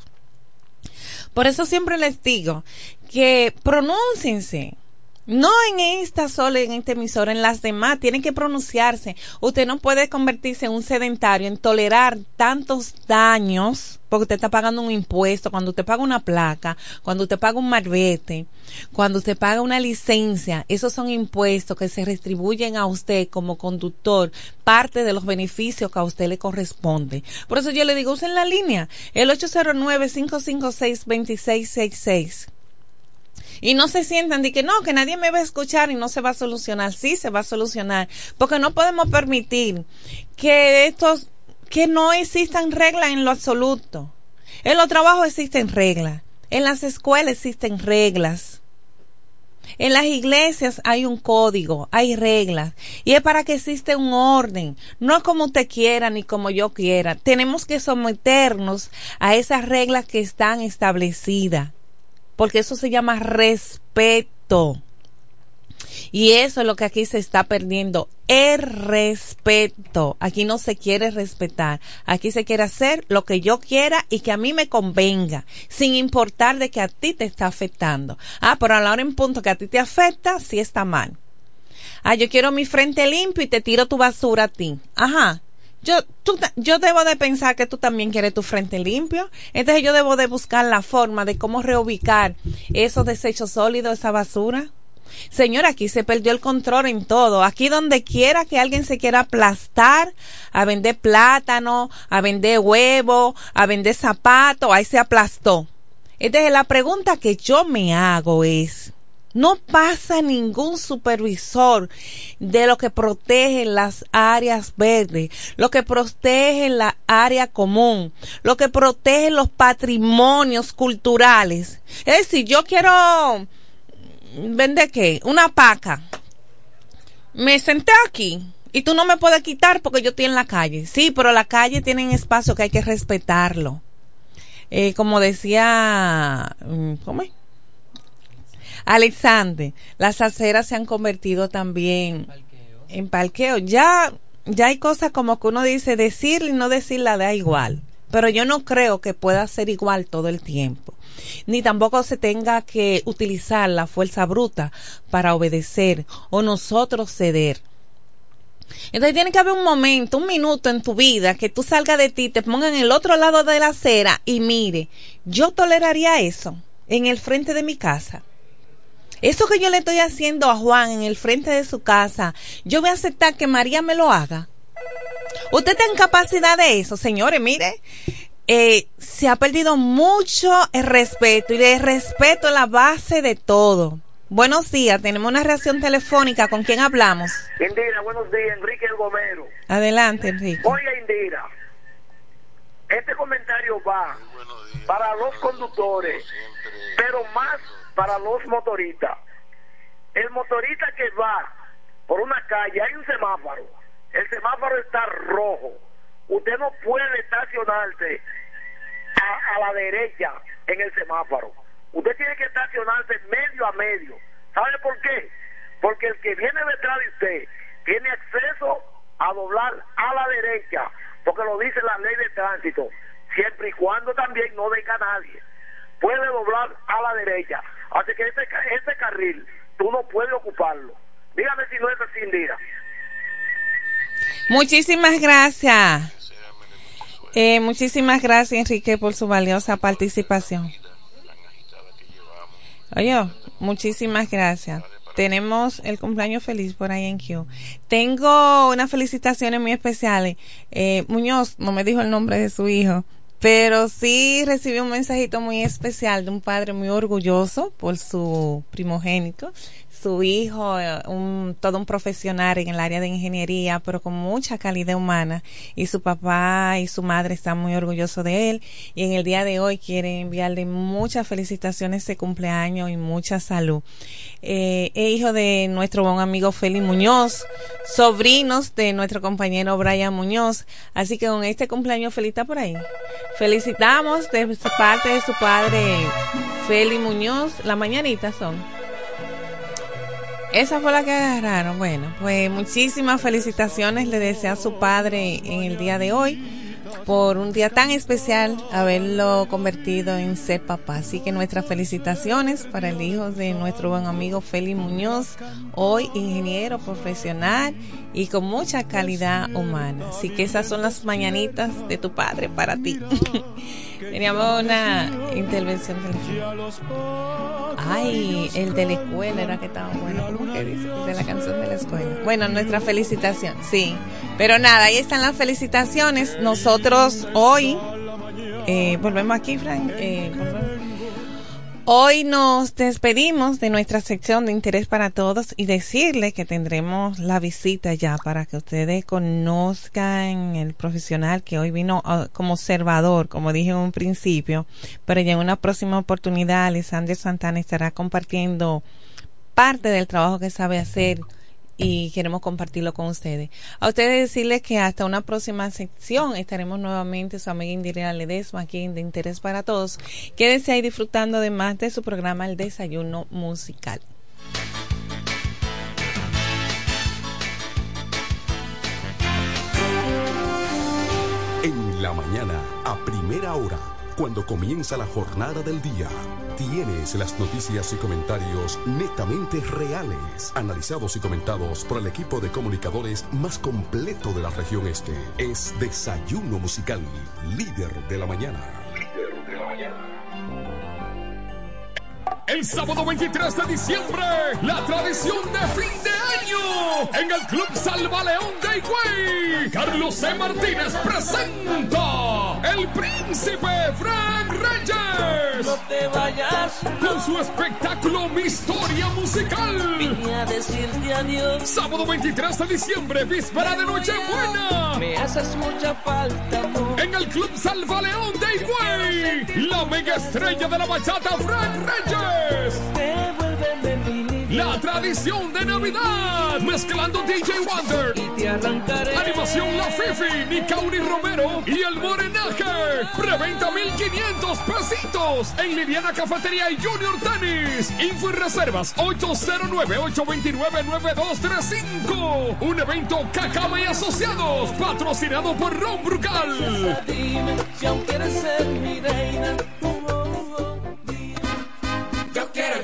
Por eso siempre les digo que pronúnciense. No en esta sola, en esta emisora, en las demás, tienen que pronunciarse. Usted no puede convertirse en un sedentario, en tolerar tantos daños, porque usted está pagando un impuesto, cuando usted paga una placa, cuando usted paga un marbete, cuando usted paga una licencia, esos son impuestos que se retribuyen a usted como conductor, parte de los beneficios que a usted le corresponde. Por eso yo le digo, usen la línea, el 809-556-2666 y no se sientan de que no, que nadie me va a escuchar y no se va a solucionar. Sí, se va a solucionar. Porque no podemos permitir que estos, que no existan reglas en lo absoluto. En los trabajos existen reglas. En las escuelas existen reglas. En las iglesias hay un código, hay reglas, y es para que exista un orden, no como usted quiera ni como yo quiera. Tenemos que someternos a esas reglas que están establecidas porque eso se llama respeto. Y eso es lo que aquí se está perdiendo, el respeto. Aquí no se quiere respetar, aquí se quiere hacer lo que yo quiera y que a mí me convenga, sin importar de que a ti te está afectando. Ah, pero a la hora en punto que a ti te afecta, sí está mal. Ah, yo quiero mi frente limpio y te tiro tu basura a ti. Ajá, yo, tú, yo debo de pensar que tú también quieres tu frente limpio. Entonces yo debo de buscar la forma de cómo reubicar esos desechos sólidos, esa basura. Señor, aquí se perdió el control en todo. Aquí donde quiera que alguien se quiera aplastar a vender plátano, a vender huevo, a vender zapatos, ahí se aplastó. Entonces la pregunta que yo me hago es, no pasa ningún supervisor de lo que protege las áreas verdes, lo que protege la área común, lo que protege los patrimonios culturales. Es decir, yo quiero vender qué? Una paca. Me senté aquí y tú no me puedes quitar porque yo estoy en la calle. Sí, pero la calle tiene un espacio que hay que respetarlo. Eh, como decía, mm, ¿cómo es? Alexander, las aceras se han convertido también en parqueo. Ya, ya hay cosas como que uno dice decir y no decirla da igual. Pero yo no creo que pueda ser igual todo el tiempo. Ni tampoco se tenga que utilizar la fuerza bruta para obedecer o nosotros ceder. Entonces tiene que haber un momento, un minuto en tu vida que tú salgas de ti, te pongan en el otro lado de la acera y mire, yo toleraría eso en el frente de mi casa. Eso que yo le estoy haciendo a Juan en el frente de su casa, yo voy a aceptar que María me lo haga. Usted tiene capacidad de eso, señores, mire. Eh, se ha perdido mucho el respeto y el respeto es la base de todo. Buenos días, tenemos una reacción telefónica. ¿Con quién hablamos? Indira, buenos días, Enrique El Gomero. Adelante, Enrique. Oye, Indira, este comentario va para los conductores, pero más para los motoristas. El motorista que va por una calle, hay un semáforo, el semáforo está rojo, usted no puede estacionarse a, la derecha en el semáforo, usted tiene que estacionarse medio a medio. ¿Sabe por qué? Porque el que viene detrás de usted tiene acceso a doblar a la derecha, porque lo dice la ley de tránsito, siempre y cuando también no deja a nadie. Puede doblar a la derecha. Así que ese, ese carril tú no puedes ocuparlo. Dígame si no es así, Indira. Muchísimas gracias. Eh, muchísimas gracias, Enrique, por su valiosa participación. Oye, muchísimas gracias. tenemos el cumpleaños feliz por ahí en Q. Tengo unas felicitaciones muy especiales. Eh, Muñoz no me dijo el nombre de su hijo, pero sí recibí un mensajito muy especial de un padre muy orgulloso por su primogénito su hijo, eh, un, todo un profesional en el área de ingeniería, pero con mucha calidad humana. Y su papá y su madre están muy orgullosos de él. Y en el día de hoy quieren enviarle muchas felicitaciones de cumpleaños y mucha salud. Eh, es hijo de nuestro buen amigo Félix Muñoz, sobrinos de nuestro compañero Brian Muñoz. Así que con este cumpleaños feliz está por ahí. Felicitamos de parte de su padre Félix Muñoz. La mañanita son. Esa fue la que agarraron. Bueno, pues muchísimas felicitaciones le desea a su padre en el día de hoy por un día tan especial haberlo convertido en ser papá. Así que nuestras felicitaciones para el hijo de nuestro buen amigo Félix Muñoz, hoy ingeniero profesional y con mucha calidad humana. Así que esas son las mañanitas de tu padre para ti. *laughs* Teníamos una intervención Ay, el de la escuela era que estaba bueno. ¿Cómo que dice? De la canción de la escuela. Bueno, nuestra felicitación, sí. Pero nada, ahí están las felicitaciones. Nosotros hoy, eh, volvemos aquí, Frank. Eh, Hoy nos despedimos de nuestra sección de interés para todos y decirle que tendremos la visita ya para que ustedes conozcan el profesional que hoy vino ah, como observador, como dije en un principio, pero ya en una próxima oportunidad Alexander Santana estará compartiendo parte del trabajo que sabe hacer y queremos compartirlo con ustedes. A ustedes decirles que hasta una próxima sección estaremos nuevamente su amiga Indira Ledesma aquí De Interés para Todos. Quédense ahí disfrutando además de su programa El Desayuno Musical. En la mañana, a primera hora, cuando comienza la jornada del día Tienes las noticias y comentarios netamente reales, analizados y comentados por el equipo de comunicadores más completo de la región este. Es Desayuno Musical, líder de la mañana. El sábado 23 de diciembre, la tradición de fin de año en el Club Salva León de Higüey. Carlos C. Martínez presenta El Príncipe Frank Reyes. No te vayas. Con su espectáculo Mi Historia Musical. Vine a decirte adiós. Sábado 23 de diciembre, víspera de Nochebuena. Me haces mucha falta, amor. En el Club Salva León de Higüey. La mega estrella de la bachata Frank Reyes. La tradición de Navidad, mezclando DJ Wonder, y te arrancaré. Animación La Fifi, Nicauri Romero y el Morenaje. Preventa 1500 pesitos en Liliana Cafetería y Junior Tennis. Info y reservas 809-829-9235. Un evento Cacaba y Asociados, patrocinado por Ron Brugal. Dime si aún quieres ser mi reina. Yo quiero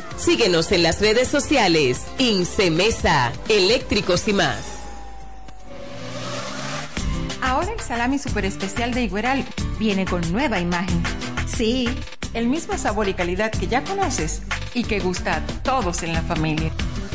Síguenos en las redes sociales. Incemesa, eléctricos y más. Ahora el salami super especial de Igueral viene con nueva imagen. Sí, el mismo sabor y calidad que ya conoces y que gusta a todos en la familia.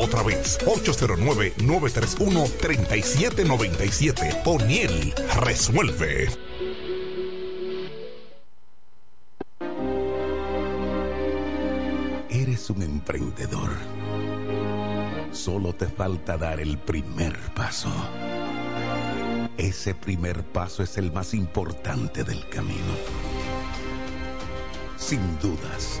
otra vez. 809-931-3797. O'Neill resuelve. Eres un emprendedor. Solo te falta dar el primer paso. Ese primer paso es el más importante del camino. Sin dudas,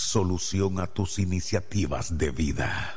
solución a tus iniciativas de vida.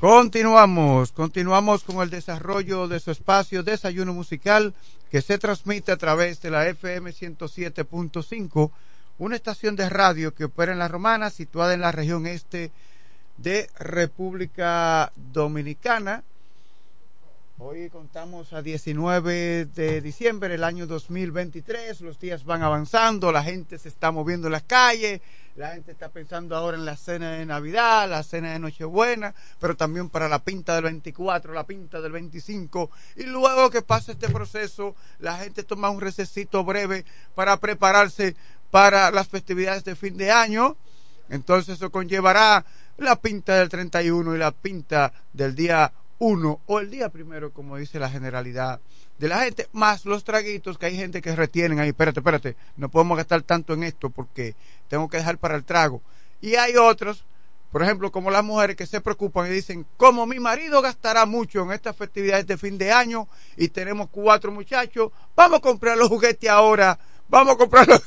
Continuamos, continuamos con el desarrollo de su espacio Desayuno Musical que se transmite a través de la FM 107.5, una estación de radio que opera en La Romana, situada en la región este de República Dominicana. Hoy contamos a 19 de diciembre del año 2023, los días van avanzando, la gente se está moviendo en las calles, la gente está pensando ahora en la cena de Navidad, la cena de Nochebuena, pero también para la pinta del 24, la pinta del 25. Y luego que pasa este proceso, la gente toma un recesito breve para prepararse para las festividades de fin de año. Entonces eso conllevará la pinta del 31 y la pinta del día 1 o el día primero, como dice la generalidad de la gente, más los traguitos que hay gente que retienen ahí, espérate, espérate, no podemos gastar tanto en esto porque tengo que dejar para el trago. Y hay otros, por ejemplo, como las mujeres que se preocupan y dicen, como mi marido gastará mucho en estas festividades de fin de año y tenemos cuatro muchachos, vamos a comprar los juguetes ahora, vamos a comprarlos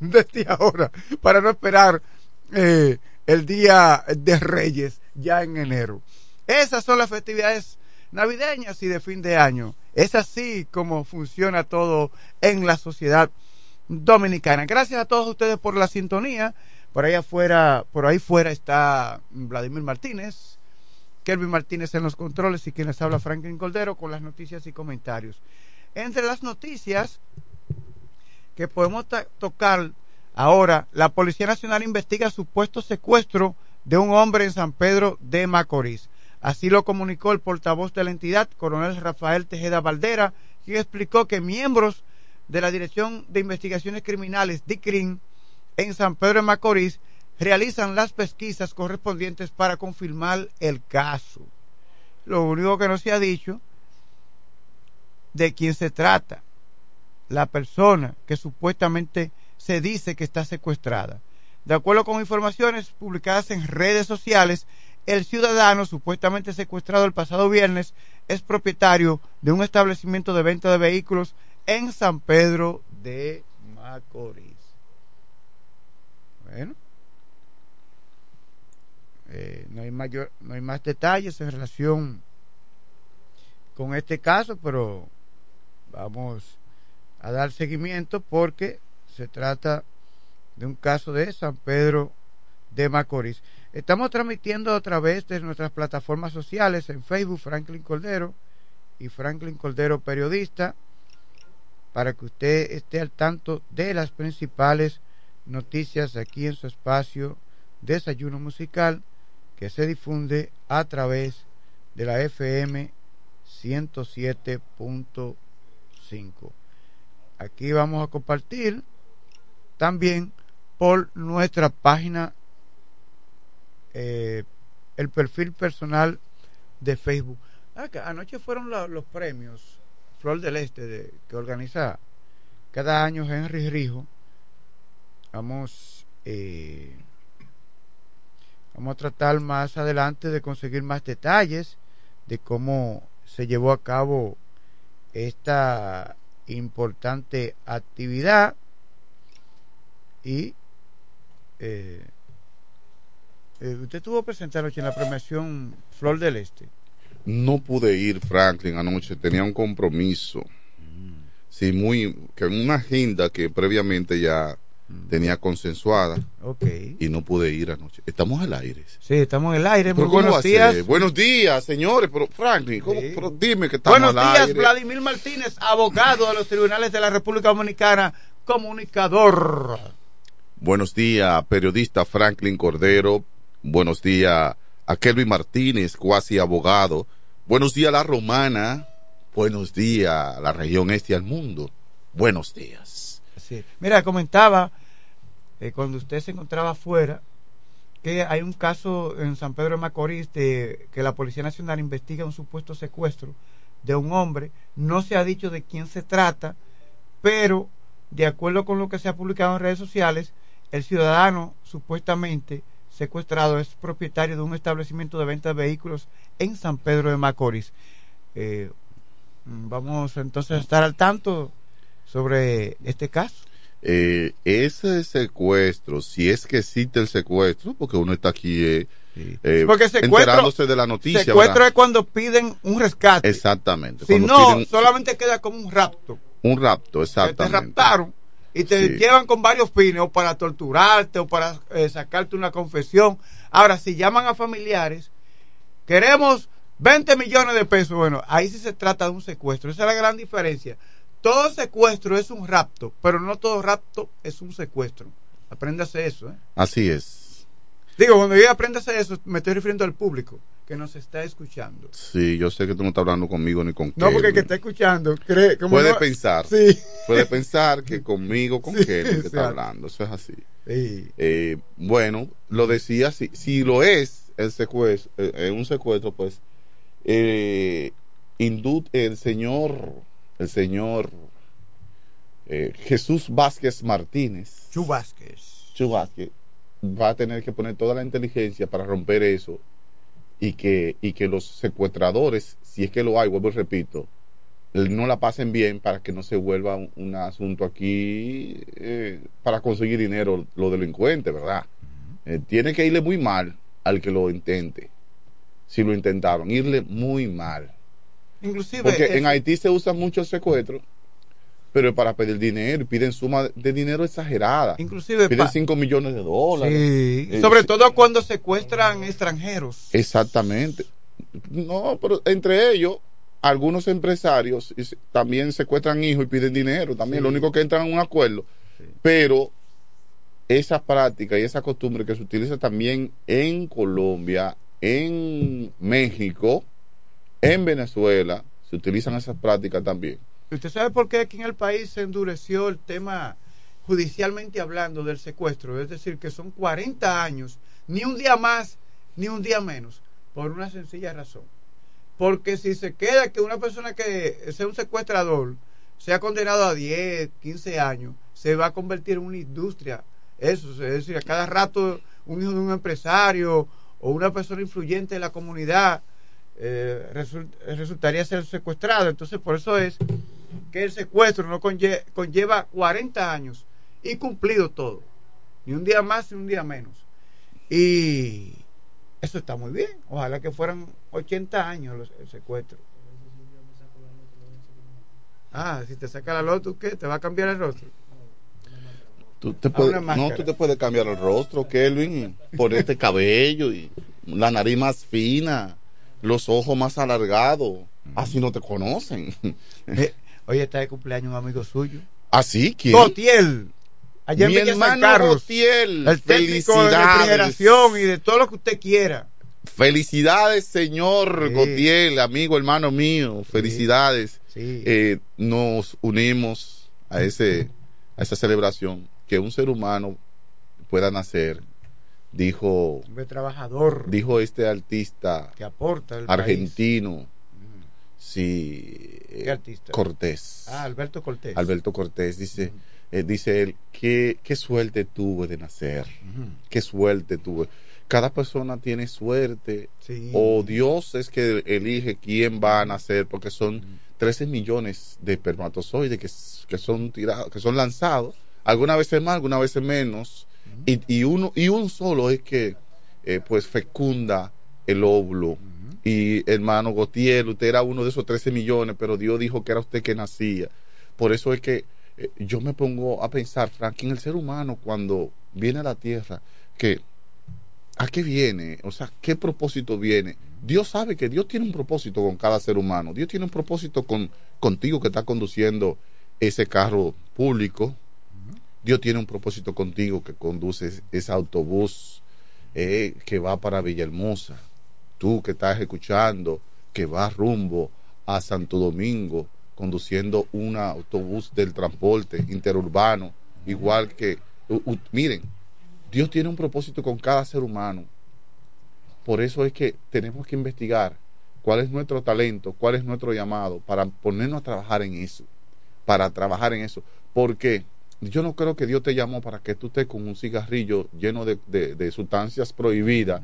desde *laughs* ahora, para no esperar eh, el día de Reyes ya en enero. Esas son las festividades navideñas y de fin de año. Es así como funciona todo en la sociedad dominicana. Gracias a todos ustedes por la sintonía. Por ahí afuera, por ahí fuera está Vladimir Martínez, Kelvin Martínez en los controles y quienes habla Franklin Coldero con las noticias y comentarios. Entre las noticias que podemos tocar ahora, la Policía Nacional investiga supuesto secuestro de un hombre en San Pedro de Macorís. Así lo comunicó el portavoz de la entidad, coronel Rafael Tejeda Valdera, quien explicó que miembros de la Dirección de Investigaciones Criminales, DICRIN, en San Pedro de Macorís, realizan las pesquisas correspondientes para confirmar el caso. Lo único que no se ha dicho de quién se trata, la persona que supuestamente se dice que está secuestrada. De acuerdo con informaciones publicadas en redes sociales, el ciudadano supuestamente secuestrado el pasado viernes es propietario de un establecimiento de venta de vehículos en San Pedro de Macorís. Bueno, eh, no, hay mayor, no hay más detalles en relación con este caso, pero vamos a dar seguimiento porque se trata de un caso de San Pedro de Macorís. Estamos transmitiendo a través de nuestras plataformas sociales en Facebook Franklin Coldero y Franklin Coldero Periodista para que usted esté al tanto de las principales noticias aquí en su espacio Desayuno Musical que se difunde a través de la FM 107.5. Aquí vamos a compartir también por nuestra página eh, el perfil personal de Facebook. Ah, anoche fueron los premios Flor del Este que organiza cada año Henry Rijo. Vamos, eh, vamos a tratar más adelante de conseguir más detalles de cómo se llevó a cabo esta importante actividad y eh, eh, usted estuvo presente anoche en la premiación Flor del Este. No pude ir, Franklin, anoche. Tenía un compromiso. Sí, muy. que una agenda que previamente ya tenía consensuada. Ok. Y no pude ir anoche. Estamos al aire. Sí, estamos en el aire. Muy Pero ¿cómo va buenos días. Buenos días, señores. Pero, Franklin, ¿cómo? Pero dime que estamos Buenos al días, aire. Vladimir Martínez, abogado de los tribunales de la República Dominicana, comunicador. Buenos días, periodista Franklin Cordero. Buenos días a Kelvin Martínez, cuasi abogado. Buenos días a la Romana. Buenos días a la región este al mundo. Buenos días. Sí. Mira, comentaba eh, cuando usted se encontraba afuera que hay un caso en San Pedro de Macorís de que la Policía Nacional investiga un supuesto secuestro de un hombre. No se ha dicho de quién se trata, pero de acuerdo con lo que se ha publicado en redes sociales, el ciudadano supuestamente secuestrado es propietario de un establecimiento de venta de vehículos en San Pedro de Macorís. Eh, mm, vamos entonces a estar al tanto sobre este caso. Eh, ese secuestro, si es que existe el secuestro, porque uno está aquí eh, eh, Porque enterándose de la noticia. secuestro ¿verdad? es cuando piden un rescate. Exactamente. Si no, piden solamente queda como un rapto. un rapto, Te exactamente. raptaron y te Sí. llevan con varios fines, o para torturarte, o para eh, sacarte una confesión. Ahora, si llaman a familiares, queremos 20 millones de pesos. Bueno, ahí sí se trata de un secuestro. Esa es la gran diferencia. Todo secuestro es un rapto, pero no todo rapto es un secuestro. Apréndase eso, ¿eh? Así es. Digo, cuando yo apréndase eso, me estoy refiriendo al público que nos está escuchando. Sí, yo sé que tú no estás hablando conmigo ni con No, porque el que está escuchando cree como Puede no- pensar. Sí. Puede pensar que conmigo, con *laughs* Sí, Kelvin, que está hablando. Eso es así. Sí. Eh, bueno, lo decía, si, si lo es el secuestro, eh, un secuestro, pues, eh, el señor, el señor eh, Jesús Vázquez Martínez, Chu Vázquez. Chu Vázquez, va a tener que poner toda la inteligencia para romper eso y que, y que los secuestradores, si es que lo hay, vuelvo y repito, no la pasen bien para que no se vuelva un, un asunto aquí eh, para conseguir dinero los delincuentes, ¿verdad? Eh, tiene que irle muy mal al que lo intente. Si lo intentaron, irle muy mal. Inclusive Porque en Haití se usa mucho el secuestro, pero para pedir dinero piden suma de dinero exagerada. Inclusive piden pa- 5 millones de dólares. Sí, Eh, sobre sí, todo cuando secuestran extranjeros. Exactamente. No, pero entre ellos, algunos empresarios también secuestran hijos y piden dinero. También Sí. lo único que entran en un acuerdo. Pero esa práctica y esa costumbre que se utiliza también en Colombia, en México, en Venezuela, se utilizan esas prácticas también. ¿Usted sabe por qué aquí en el país se endureció el tema judicialmente hablando del secuestro? Es decir, que son 40 años, ni un día más, ni un día menos, por una sencilla razón. Porque si se queda que una persona que sea un secuestrador sea condenado a 10, 15 años, se va a convertir en una industria. Eso, es decir, a cada rato un hijo de un empresario o una persona influyente en la comunidad eh, resul- resultaría ser secuestrado. Entonces, por eso es que el secuestro no conlle- conlleva 40 años y cumplido todo. Ni un día más ni un día menos. Y eso está muy bien. Ojalá que fueran 80 años los- el secuestro. Ah, si te saca la loto, ¿qué? ¿Te va a cambiar el rostro? Tú te A puedes- una no, tú te puedes cambiar el rostro, Kelvin, ponerte cabello y la nariz más fina, los ojos más alargados. Así no te conocen. Eh, hoy está de cumpleaños un amigo suyo. ¿Así? ¿Quién? Gotiel. Allá en Mi hermano Carlos. Gotiel. El técnico de refrigeración y de todo lo que usted quiera. Felicidades, señor Sí. Gotiel, amigo, hermano mío. Felicidades. Sí. Eh, nos unimos a ese *laughs* a esa celebración que un ser humano pueda nacer, dijo Hombre trabajador dijo este artista que aporta argentino, sí, ¿Qué eh, artista? Cortés. Ah, Alberto Cortés. Alberto Cortés dice, eh, dice él, qué, qué suerte tuve de nacer, qué suerte tuve. Cada persona tiene suerte, Sí. o Dios es que elige quién va a nacer, porque son 13 millones de espermatozoides que, son tirados, que son lanzados, algunas veces más, algunas veces menos, y, y uno y un solo es que eh, pues fecunda el óvulo. Y hermano Gautier, usted era uno de esos 13 millones, pero Dios dijo que era usted que nacía. Por eso es que eh, yo me pongo a pensar, Frank, en el ser humano cuando viene a la tierra, que ¿a qué viene? O sea, ¿qué propósito viene? Dios sabe que Dios tiene un propósito con cada ser humano. Dios tiene un propósito con contigo que está conduciendo ese carro público. Dios tiene un propósito contigo que conduces ese autobús eh, que va para Villahermosa. Tú que estás escuchando, que vas rumbo a Santo Domingo, conduciendo un autobús del transporte interurbano, igual que, miren, Dios tiene un propósito con cada ser humano. Por eso es que tenemos que investigar cuál es nuestro talento, cuál es nuestro llamado, para ponernos a trabajar en eso, para trabajar en eso. Porque yo no creo que Dios te llamó para que tú estés con un cigarrillo lleno de sustancias prohibidas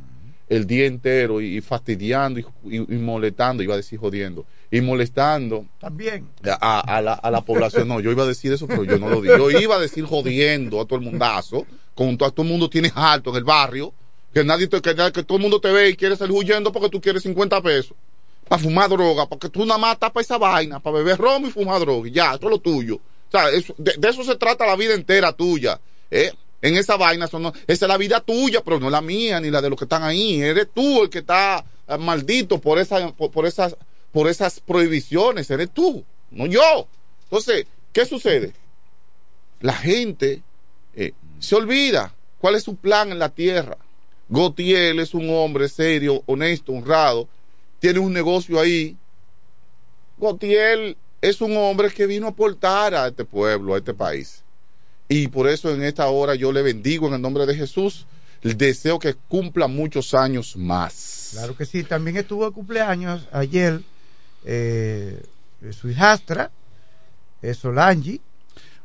el día entero y, fastidiando y, y- y molestando, iba a decir jodiendo, y molestando También. a, a la, a la población. No, yo iba a decir eso, pero yo no lo digo. Yo iba a decir jodiendo a todo el mundazo, con todo, todo el mundo tienes alto en el barrio, que nadie te, que, que todo el mundo te ve y quiere salir huyendo porque tú quieres 50 pesos. Para fumar droga, porque tú nada más para esa vaina, para beber romo y fumar droga, y ya, eso es lo tuyo. O sea, eso- de, de eso se trata la vida entera tuya. ¿eh? En esa vaina, eso no- esa es la vida tuya, pero no la mía ni la de los que están ahí. Eres tú el que está eh, maldito por, esa, por, esas, por esas prohibiciones, eres tú, no yo. Entonces, ¿qué sucede? La gente eh, se olvida cuál es su plan en la tierra. Gautier es un hombre serio, honesto, honrado, tiene un negocio ahí. Gautier es un hombre que vino a aportar a este pueblo, a este país. Y por eso en esta hora yo le bendigo en el nombre de Jesús. Deseo que cumpla muchos años más. Claro que sí, también estuvo de cumpleaños ayer eh, su hijastra, eh, Solange.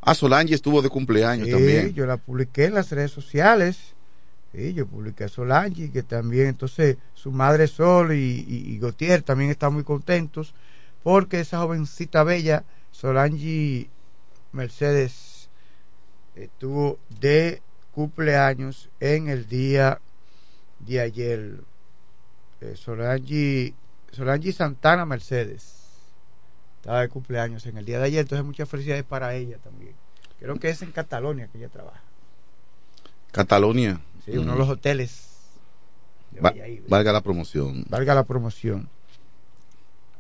Ah, Solange estuvo de cumpleaños Sí, también. Yo la publiqué en las redes sociales. Sí, yo publiqué a Solange, que también, entonces, su madre Sol y, y, y Gautier también están muy contentos porque esa jovencita bella, Solange Mercedes, estuvo de cumpleaños en el día de ayer. Eh, Solange, Solange Santana Mercedes estaba de cumpleaños en el día de ayer, entonces muchas felicidades para ella también. Creo que es en Catalonia que ella trabaja. Catalonia. Sí, uno de los hoteles. de Va- valga la promoción. Valga la promoción.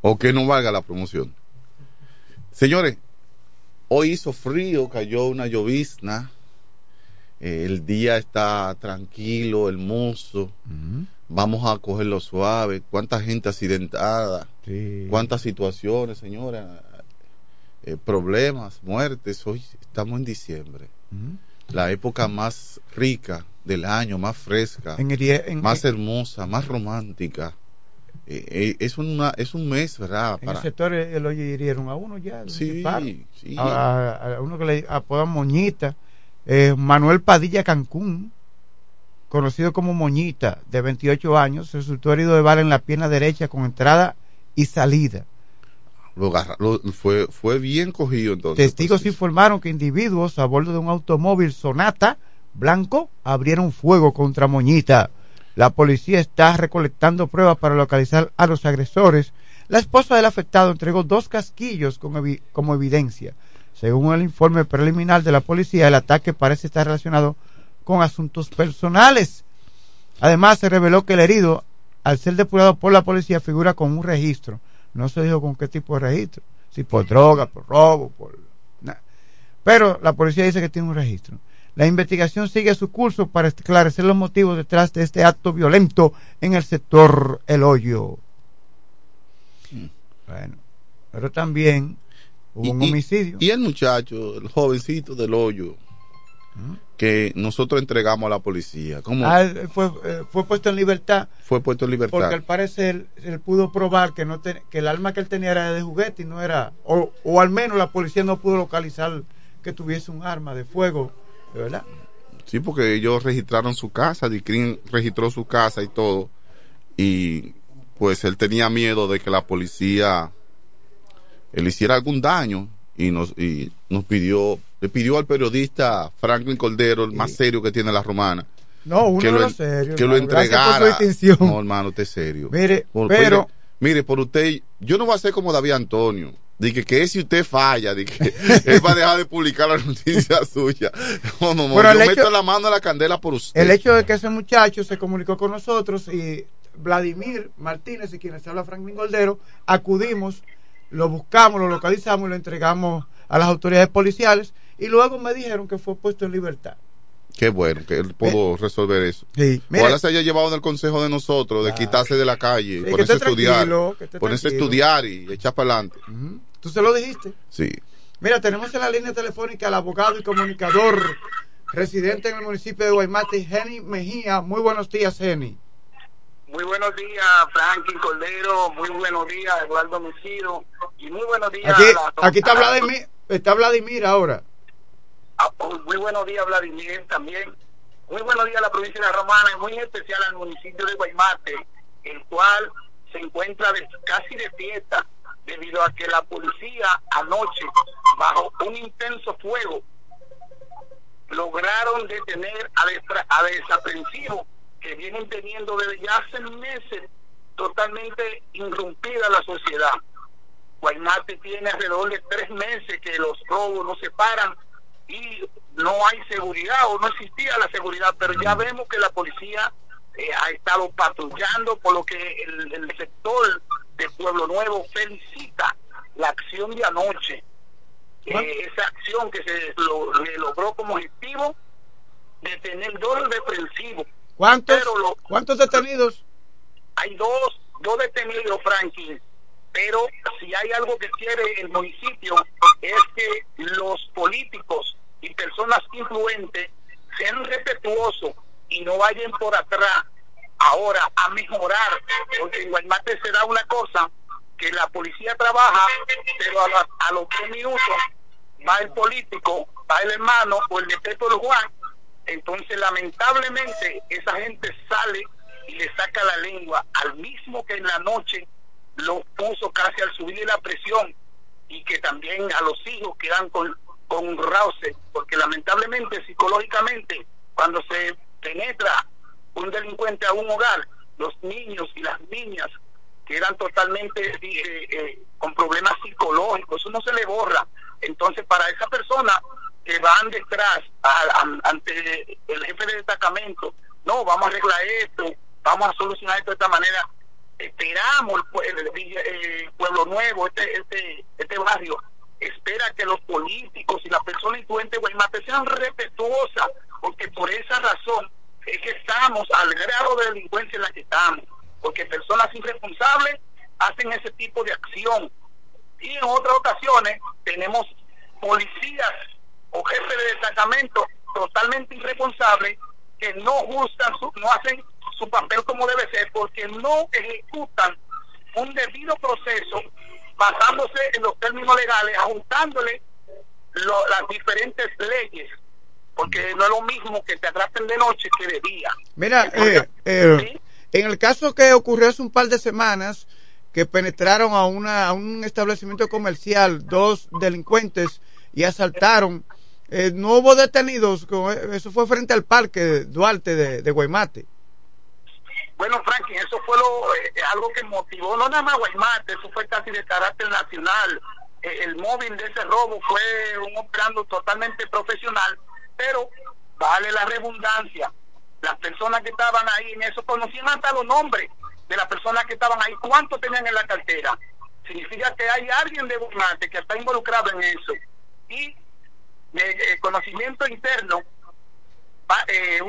O que no valga la promoción. Señores, hoy hizo frío, cayó una llovizna. eh, el día está tranquilo, hermoso. Vamos a cogerlo suave. ¿Cuánta gente accidentada? ¿Cuántas situaciones, señora? Eh, problemas, muertes. Hoy estamos en diciembre. La época más rica del año, más fresca, En el día- en- más hermosa, más romántica. Eh, eh, es, una, es un mes, ¿verdad? En el sector eh, el hoy hirieron a uno ya. Sí, sí. A, a- a uno que le apodan Moñita. Eh, Manuel Padilla Cancún, conocido como Moñita, de 28 años, resultó herido de bala en la pierna derecha con entrada y salida. Lo agarra- lo- fue, fue bien cogido entonces. Testigos informaron que individuos a bordo de un automóvil Sonata blanco abrieron fuego contra Moñita. La policía está recolectando pruebas para localizar a los agresores. La esposa del afectado entregó dos casquillos como, evi- como evidencia. Según el informe preliminar de la policía, el ataque parece estar relacionado con asuntos personales. Además, se reveló que el herido, al ser depurado por la policía, figura con un registro. No se dijo con qué tipo de registro. Si por droga, por robo, por... na- Pero la policía dice que tiene un registro. La investigación sigue su curso para esclarecer los motivos detrás de este acto violento en el sector El Hoyo. Bueno, pero también hubo un Y- homicidio. Y el muchacho, el jovencito del hoyo, que nosotros entregamos a la policía. ¿Cómo Ah, fue, eh, fue puesto en libertad fue puesto en libertad? porque al parecer él pudo probar que no que el arma que él tenía era de juguete y no era o, o al menos la policía no pudo localizar que tuviese un arma de fuego, ¿verdad? Sí, porque ellos registraron su casa, Dicrin registró su casa y todo. Y pues él tenía miedo de que la policía él hiciera algún daño y nos, y nos pidió, le pidió al periodista Franklin Cordero, el más serio que tiene la romana, No, uno que lo, los serios. que lo hermano. Entregara. No, hermano, usted es serio. Mire, Por- pero- mire, mire, por usted, yo no voy a ser como David Antonio. Dije que si usted falla, que *laughs* él va a dejar de publicar la noticia *laughs* suya. No, no, no, Pero yo hecho- meto la mano a la candela por usted. El hecho de que ese muchacho se comunicó con nosotros y Vladimir Martínez y quienes habla Franklin Goldero, acudimos, lo buscamos, lo localizamos y lo entregamos a las autoridades policiales y luego me dijeron que fue puesto en libertad. Qué bueno que él pudo resolver eso. Sí. Ojalá se haya llevado en el consejo de nosotros de quitarse de la calle, Sí, ponerse a estudiar, ponerse a estudiar y echar para adelante. ¿Tú se lo dijiste? Sí. Mira, tenemos en la línea telefónica al abogado y comunicador residente en el municipio de Guaymate, Jenny Mejía. Muy buenos días, Jenny. Muy buenos días, Franklin Cordero. Muy buenos días, Eduardo Mesido. Y muy buenos días. Aquí, a la- aquí está a la- Vladimir, está Vladimir ahora. A- Muy buenos días, Vladimir, también. Muy buenos días a la provincia de La Romana y muy especial al municipio de Guaymate, el cual se encuentra casi de fiesta debido a que la policía anoche, bajo un intenso fuego, lograron detener a, destra- desaprensivos que vienen teniendo desde ya hace meses totalmente irrumpida la sociedad. Guaymate tiene alrededor de tres meses que los robos no se paran y no hay seguridad o no existía la seguridad, pero ya vemos que la policía eh, ha estado patrullando, por lo que el, el sector de Pueblo Nuevo felicita la acción de anoche. Eh, esa acción que se lo- le logró como objetivo detener dos defensivos. ¿Cuántos, Pero lo- ¿cuántos detenidos? hay dos, dos detenidos, Franklin, pero si hay algo que quiere el municipio es que los políticos y personas influentes sean respetuosos y no vayan por atrás. Ahora a mejorar, porque en Guaymate se da una cosa, que la policía trabaja, pero a, la- a los tres minutos va el político, va el hermano o el detector Juan, entonces lamentablemente esa gente sale y le saca la lengua al mismo que en la noche lo puso casi al subirle la presión y que también a los hijos quedan con, con roce, porque lamentablemente psicológicamente cuando se penetra un delincuente a un hogar, los niños y las niñas quedan totalmente eh, eh, con problemas psicológicos, eso no se le borra. Entonces, para esa persona que van detrás a- ante el jefe de destacamento, no, vamos a arreglar esto, vamos a solucionar esto de esta manera. Esperamos el, el Pueblo Nuevo, este, este, este barrio, espera que los políticos y las personas influentes de Guaymate sean respetuosas, porque por esa razón es que estamos al grado de delincuencia en la que estamos, porque personas irresponsables hacen ese tipo de acción. Y en otras ocasiones tenemos policías o jefes de destacamento totalmente irresponsables que no justan, no hacen su papel como debe ser, porque no ejecutan un debido proceso basándose en los términos legales, ajustándole lo- las diferentes leyes, porque no es lo mismo que te atrapen de noche que de día. Mira, eh, eh, en el caso que ocurrió hace un par de semanas, que penetraron a, una, a un establecimiento comercial, dos delincuentes, y asaltaron, eh, no hubo detenidos, con- eso fue frente al parque Duarte de, de Guaymate. Bueno, Franklin, eso fue lo, eh, algo que motivó, no nada más Guaymate, eso fue casi de carácter nacional. Eh, el móvil de ese robo fue un operando totalmente profesional, pero vale la redundancia. Las personas que estaban ahí en eso conocían hasta los nombres de las personas que estaban ahí, cuánto tenían en la cartera. Significa que hay alguien de Guaymate que está involucrado en eso. Y de eh, conocimiento interno,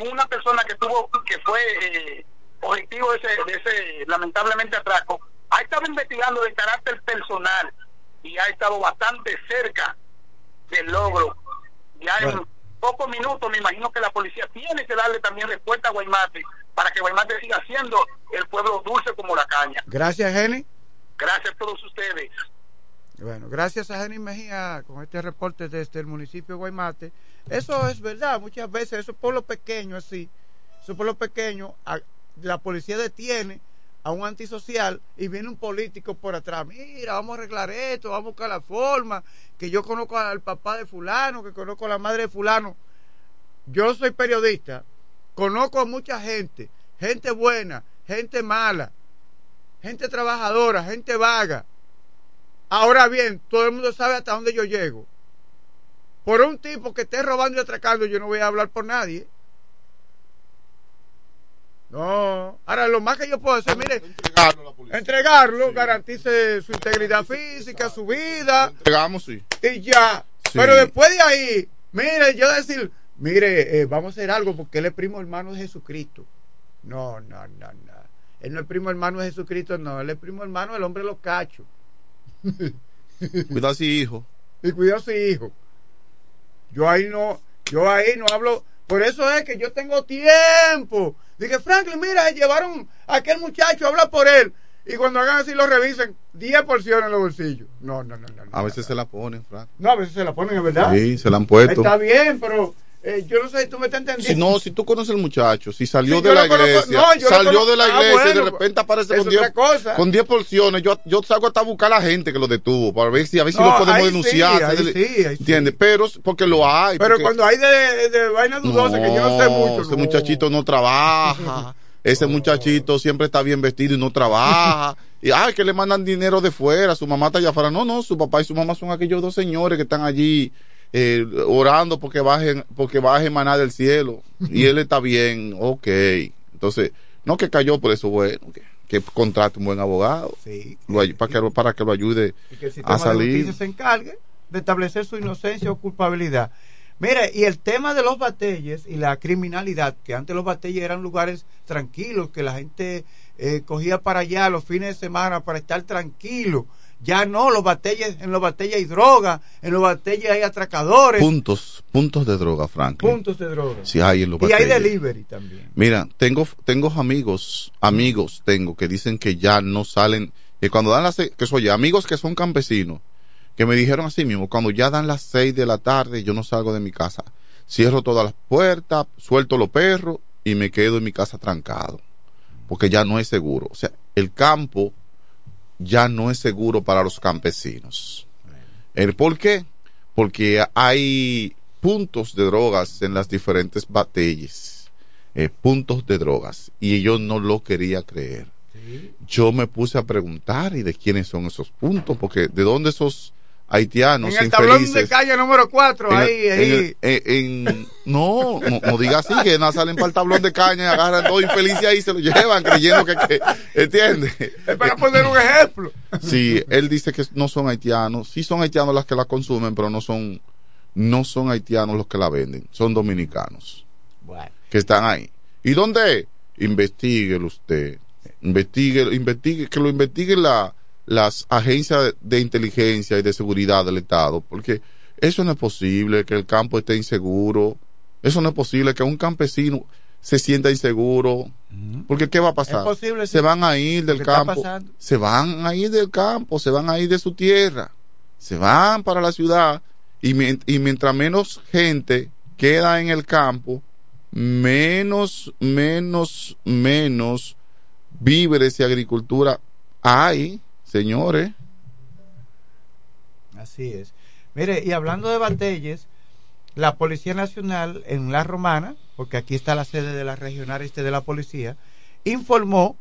una persona que tuvo, que fue objetivo de ese, de ese lamentablemente atraco, ha estado investigando de carácter personal y ha estado bastante cerca del logro. Ya en pocos minutos me imagino que la policía tiene que darle también respuesta a Guaymate para que Guaymate siga siendo el pueblo dulce como la caña. Gracias, Jenny. Gracias a todos ustedes. Bueno, gracias a Jenny Mejía con este reporte desde el municipio de Guaymate. Eso es verdad, muchas veces, eso por lo pequeño así, eso por lo pequeño, a- la policía detiene a un antisocial y viene un político por atrás, mira, vamos a arreglar esto, vamos a buscar la forma, que yo conozco al papá de fulano, que conozco a la madre de fulano. Yo soy periodista, conozco a mucha gente, gente buena, gente mala, gente trabajadora, gente vaga. Ahora bien, todo el mundo sabe hasta dónde yo llego. Por un tipo que esté robando y atracando, yo no voy a hablar por nadie. No, ahora lo más que yo puedo hacer, mire, entregarlo, garantice su integridad física, su vida. Entregamos, sí. Y ya. Sí. Pero después de ahí, mire, yo decir, mire, eh, vamos a hacer algo porque él es primo hermano de Jesucristo. No, no, no, no. Él no es primo hermano de Jesucristo, no. Él es primo hermano del hombre de los cachos. *laughs* Cuidado a su hijo. Y cuidado a su hijo. Yo ahí no, yo ahí no hablo. Por eso es que yo tengo tiempo. Dije, Franklin, mira, llevaron a aquel muchacho, habla por él. Y cuando hagan así lo revisen, 10 porciones en los bolsillos. No, no, no, no. A veces se la ponen, Frank. No, a veces se la ponen, es verdad. Sí, se la han puesto. Está bien, pero eh, yo no sé si tú me estás entendiendo. Si no, si tú conoces al muchacho, si salió Sí, de la conozco- iglesia, no, yo lo salió de la Ah, iglesia y de repente aparece es con 10 otra cosa. con 10 porciones, yo, yo salgo hasta a buscar a la gente que lo detuvo, para ver si a ver si No, lo podemos denunciar. sí, ahí sí. ¿Entiendes? Pero, porque lo hay. Pero porque- cuando hay de, de vaina dudosa, que yo no sé mucho. ese muchachito no trabaja. *laughs* Ese muchachito siempre está bien vestido y no trabaja. Y ay, que le mandan dinero de fuera. Su mamá está allá afuera. No, no, su papá y su mamá son aquellos dos señores que están allí eh, orando porque bajen, porque baje maná del cielo. Y él está bien, ok. Entonces, no que cayó por eso, bueno, que, que contrate un buen abogado. Lo ay- para, que, para que lo ayude y que el sistema a de salir. justicia se encargue de establecer su inocencia o culpabilidad. Mire, y el tema de los batelles y la criminalidad, que antes los batelles eran lugares tranquilos, que la gente eh, cogía para allá los fines de semana para estar tranquilo. Ya no, los batelles, en los batelles hay droga, en los batelles hay atracadores, Puntos, puntos de droga, Franklin. puntos de droga. Sí, hay en los y hay batalles. delivery también. Mira, tengo, tengo amigos, amigos tengo que dicen que ya no salen, que cuando dan las seis, que soy amigos que son campesinos, que me dijeron así mismo, cuando ya dan las seis de la tarde, yo no salgo de mi casa. Cierro todas las puertas, suelto los perros y me quedo en mi casa trancado. Porque ya no es seguro. O sea, el campo ya no es seguro para los campesinos. ¿El por qué? Porque hay puntos de drogas en las diferentes batallas. eh, puntos de drogas. Y yo no lo quería creer. Yo me puse a preguntar y de quiénes son esos puntos, porque de dónde esos haitianos en el tablón de calle número 4, en, ahí, en ahí. en- en- no, no, no diga así, que no salen para el tablón de caña y agarran dos infelices ahí y se lo llevan creyendo que, que ¿entiendes? Es para poner un ejemplo. Sí, él dice que no son haitianos, sí son haitianos las que la consumen, pero no son, no son haitianos los que la venden, son dominicanos Bueno. que están ahí. ¿Y dónde? Investíguelo usted. Investigue, investigue, que lo investiguen la, las agencias de, inteligencia y de seguridad del Estado, porque eso no es posible, que el campo esté inseguro. Eso no es posible, que un campesino se sienta inseguro. Porque ¿qué va a pasar? Es posible, se van a ir del ¿Qué está campo. Se van a ir del campo, se van a ir de su tierra. Se van para la ciudad. Y, y mientras menos gente queda en el campo, menos, menos, menos víveres y agricultura hay, señores. Así es. Mire, y hablando de batelles, la Policía Nacional en La Romana, porque aquí está la sede de la Regional Este de la Policía, informó,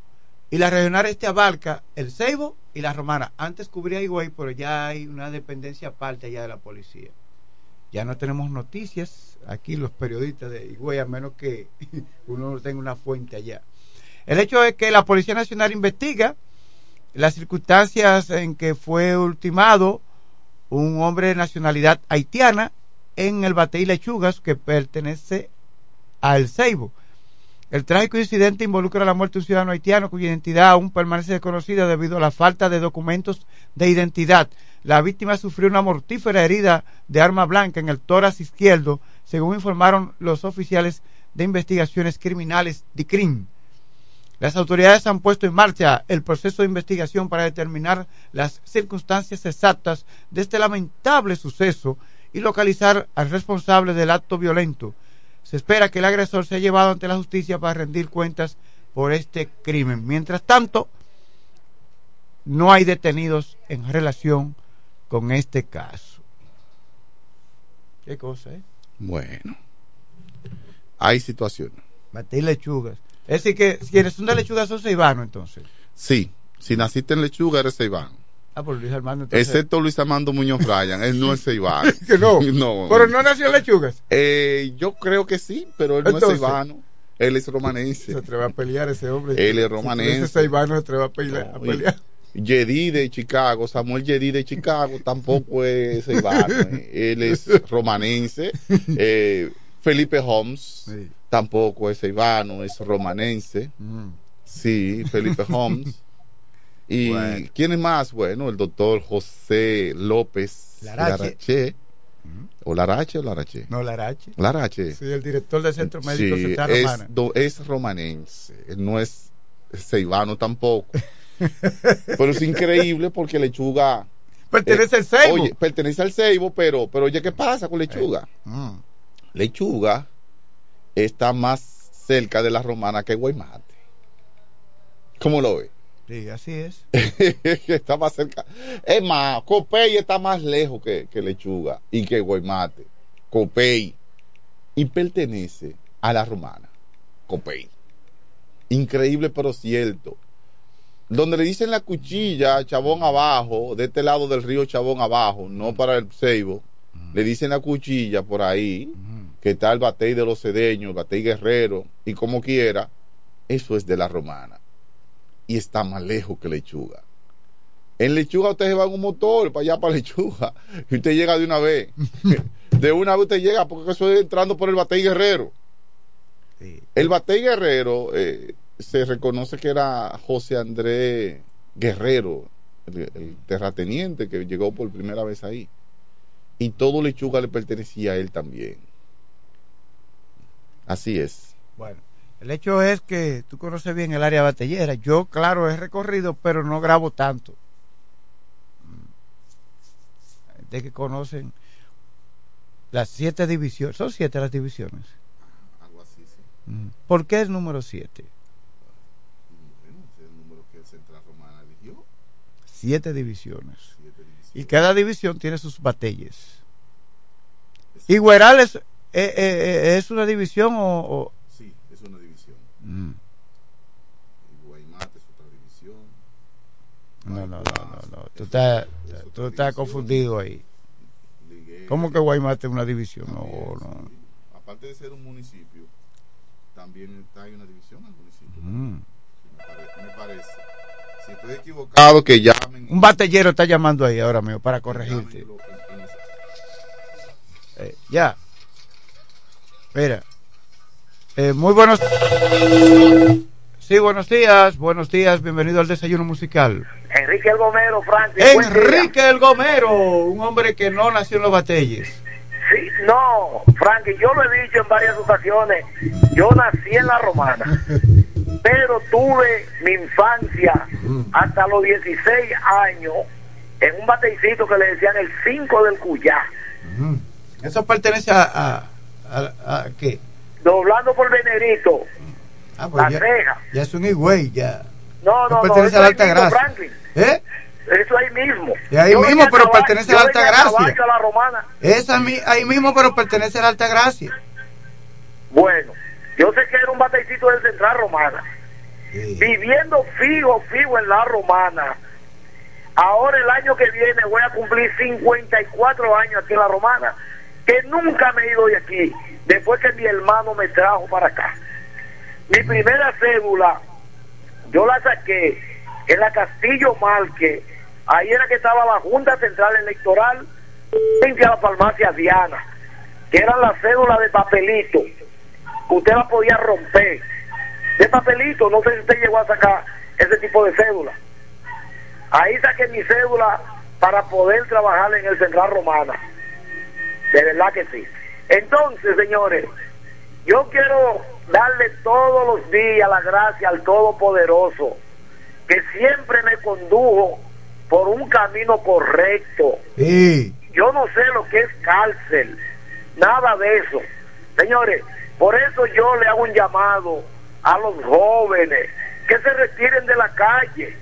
y la Regional Este abarca el Ceibo y La Romana. Antes cubría Higüey, pero ya hay una dependencia aparte allá de la policía. Ya no tenemos noticias aquí los periodistas de Higüey, a menos que *laughs* uno no tenga una fuente allá. El hecho es que la Policía Nacional investiga las circunstancias en que fue ultimado un hombre de nacionalidad haitiana en el Batey Lechugas que pertenece al Ceibo. El trágico incidente involucra la muerte de un ciudadano haitiano cuya identidad aún permanece desconocida debido a la falta de documentos de identidad. La víctima sufrió una mortífera herida de arma blanca en el tórax izquierdo, según informaron los oficiales de investigaciones criminales de CRIM. Las autoridades han puesto en marcha el proceso de investigación para determinar las circunstancias exactas de este lamentable suceso y localizar al responsable del acto violento. Se espera que el agresor sea llevado ante la justicia para rendir cuentas por este crimen. Mientras tanto, no hay detenidos en relación con este caso. ¿Qué cosa, eh? Bueno, hay situaciones. Batir lechugas. Es decir, que quienes son de lechugas son ceibanos, entonces. Sí, si naciste en lechuga eres ceibano. Ah, por Luis Armando. entonces- Excepto Luis Armando Muñoz Bryan, él no es *laughs* ceibano. que no. *laughs* no. Pero no nació en lechugas. Eh, yo creo que sí, pero él no es ceibano. Él es romanense. Se atreve a pelear ese hombre. Él es Si romanense. tuviese ceibano se atreve a pelear. a pelear. Yedí de Chicago, Samuel Yedí de Chicago tampoco es ceibano. *laughs* eh. Él es romanense. Eh, Felipe Holmes tampoco es ceibano, es romanense. Mm. Sí, Felipe Holmes. *laughs* ¿Y Bueno. quién es más? Bueno, el doctor José López Larache. Larache. ¿O Larache o Larache? No, Larache. Larache. Sí, el director del Centro Médico Sí, Central es, Romana. do- es romanense, no es ceibano tampoco. *laughs* pero es increíble porque Lechuga... Pertenece eh, al Seibo. Oye, pertenece al Seibo, pero, pero oye, ¿qué pasa con Lechuga? Mm. Lechuga está más cerca de la romana que Guaymate. ¿Cómo lo ve? Sí, así es. *laughs* está más cerca. Es más, Copey está más lejos que, que Lechuga y que Guaymate. Copey. Y pertenece a la romana. Copey. Increíble pero cierto. Donde le dicen la cuchilla, Chabón abajo, de este lado del río Chabón abajo, no para el Ceibo, le dicen la cuchilla por ahí, que está el batey de los cedeños, el batey guerrero, y como quiera, eso es de la romana. Y está más lejos que lechuga. En lechuga usted se va en un motor para allá para lechuga, *laughs* y usted llega de una vez. *laughs* De una vez usted llega, porque eso es entrando por el batey guerrero. El batey guerrero eh, se reconoce que era José Andrés Guerrero, el, el terrateniente que llegó por primera vez ahí. Y todo lechuga le pertenecía a él también. Así es. Bueno, el hecho es que tú conoces bien el área batellera. Yo, claro, he recorrido, pero no grabo tanto. Mm. De que conocen las siete divisiones. Son siete las divisiones. Algo así, sí. Mm. ¿Por qué el número siete? Bueno, es el número que el Central Romana eligió. Siete divisiones. Y cada división tiene sus batalles. ¿Y Gueral es, eh, eh, es una división o...? o- Sí, es una división. Mm. Guaymate es otra división. No, no, no, no, no. Tú estás, tú estás confundido ahí. ¿Cómo que Guaymate es una división? No, no. Aparte de ser un municipio, también está hay una división al municipio. Mm. Me, pare- me parece. Si estoy equivocado, que llamen. Un batallero está llamando ahí ahora mismo para corregirte. Eh, ya. Mira. Eh, muy buenos. Sí, buenos días. Buenos días. Bienvenido al desayuno musical. Enrique El Gomero, día. Enrique el Gomero, un hombre que no nació en los batalles. Sí, no, Franklin, yo lo he dicho en varias ocasiones. Yo nací en la romana, *laughs* pero tuve mi infancia hasta los 16 años en un batecito que le decían el 5 del Cuyá, Eso pertenece a, a, a- a qué? doblando por Venerito, Ah, pues la ya, ceja. ya es un higüey, ya. No, no, no, pertenece eso a la Alta Gracia. Franklin. ¿Eh? Eso ahí mismo. Y ahí Yo mismo, pero caballo- pertenece a la Alta Gracia. a la romana. Esa ahí mismo, pero pertenece a la Alta Gracia. Bueno, yo sé que era un batecito del Central Romana. Viviendo fijo, fijo en la Romana. Ahora el año que viene voy a cumplir 54 años aquí en la Romana, que nunca me he ido de aquí, después que mi hermano me trajo para acá. Mi primera cédula, yo la saqué en la Castillo Marque, ahí era que estaba la Junta Central Electoral, frente a la farmacia Diana, que eran las cédulas de papelito, que usted la podía romper. De papelito, no sé si usted llegó a sacar ese tipo de cédula. Ahí saqué mi cédula para poder trabajar en el Central Romana. De verdad que sí. Entonces, señores, yo quiero darle todos los días la gracia al Todopoderoso, que siempre me condujo por un camino correcto. Sí. Yo no sé lo que es cárcel, nada de eso. Señores, por eso yo le hago un llamado a los jóvenes que se retiren de la calle.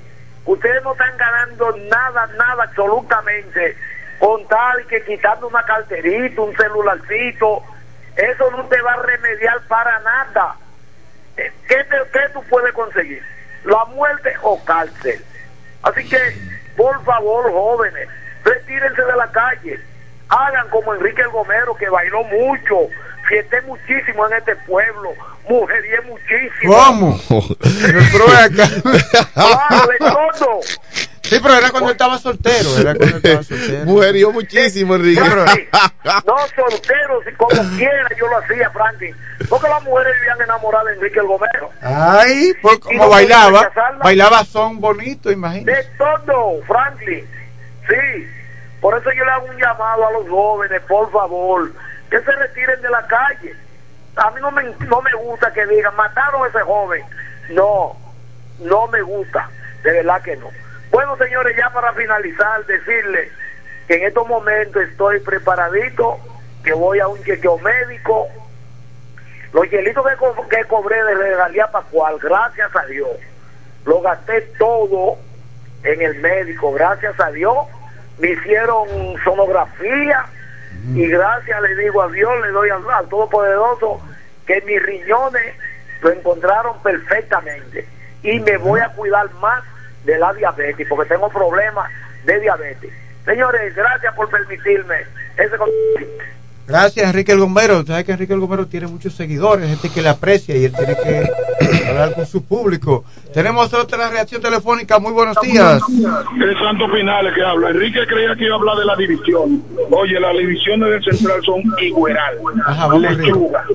Ustedes no están ganando nada, nada absolutamente con tal que quitando una carterita, un celularcito, eso no te va a remediar para nada. Eh, ¿Qué, te- qué tú puedes conseguir? La muerte o cárcel. Así que, por favor, jóvenes, retírense de la calle. Hagan como Enrique el Gomero, que bailó mucho, fiesté muchísimo en este pueblo, mujerié muchísimo. ¿Cómo? *laughs* Pero ven acá. Claro, de todo. Sí, pero era cuando él estaba soltero. Era cuando él estaba *laughs* soltero. Mujerió muchísimo, Enrique. Franklin, no solteros y como *laughs* quiera yo lo hacía, Franklin. Porque las mujeres vivían enamoradas de Enrique el Gomero. Ay, pues como no bailaba, bailaba son bonito, imagínate. De todo, Franklin. Sí. Por eso yo le hago un llamado a los jóvenes, por favor, que se retiren de la calle. A mí no me, no me gusta que digan, mataron a ese joven. No, no me gusta. De verdad que no. Bueno, señores, ya para finalizar, decirle que en estos momentos estoy preparadito, que voy a un chequeo médico. Los hielitos que, co- que cobré de regalía pascual, gracias a Dios, lo gasté todo en el médico, gracias a Dios. Me hicieron sonografía y gracias le digo a Dios, le doy al, al Todopoderoso que mis riñones lo encontraron perfectamente y me voy a cuidar más de la diabetes porque tengo problemas de diabetes. Señores, gracias por permitirme ese Gracias, Enrique el Gomero. Sabes que Enrique el Gomero tiene muchos seguidores, gente que le aprecia y él tiene que *coughs* hablar con su público. Tenemos otra reacción telefónica. Muy buenos días. El Santo Pinales que habla. Enrique creía que iba a hablar de la división. Oye, las divisiones del central son Igueral, Ajá, vamos arriba.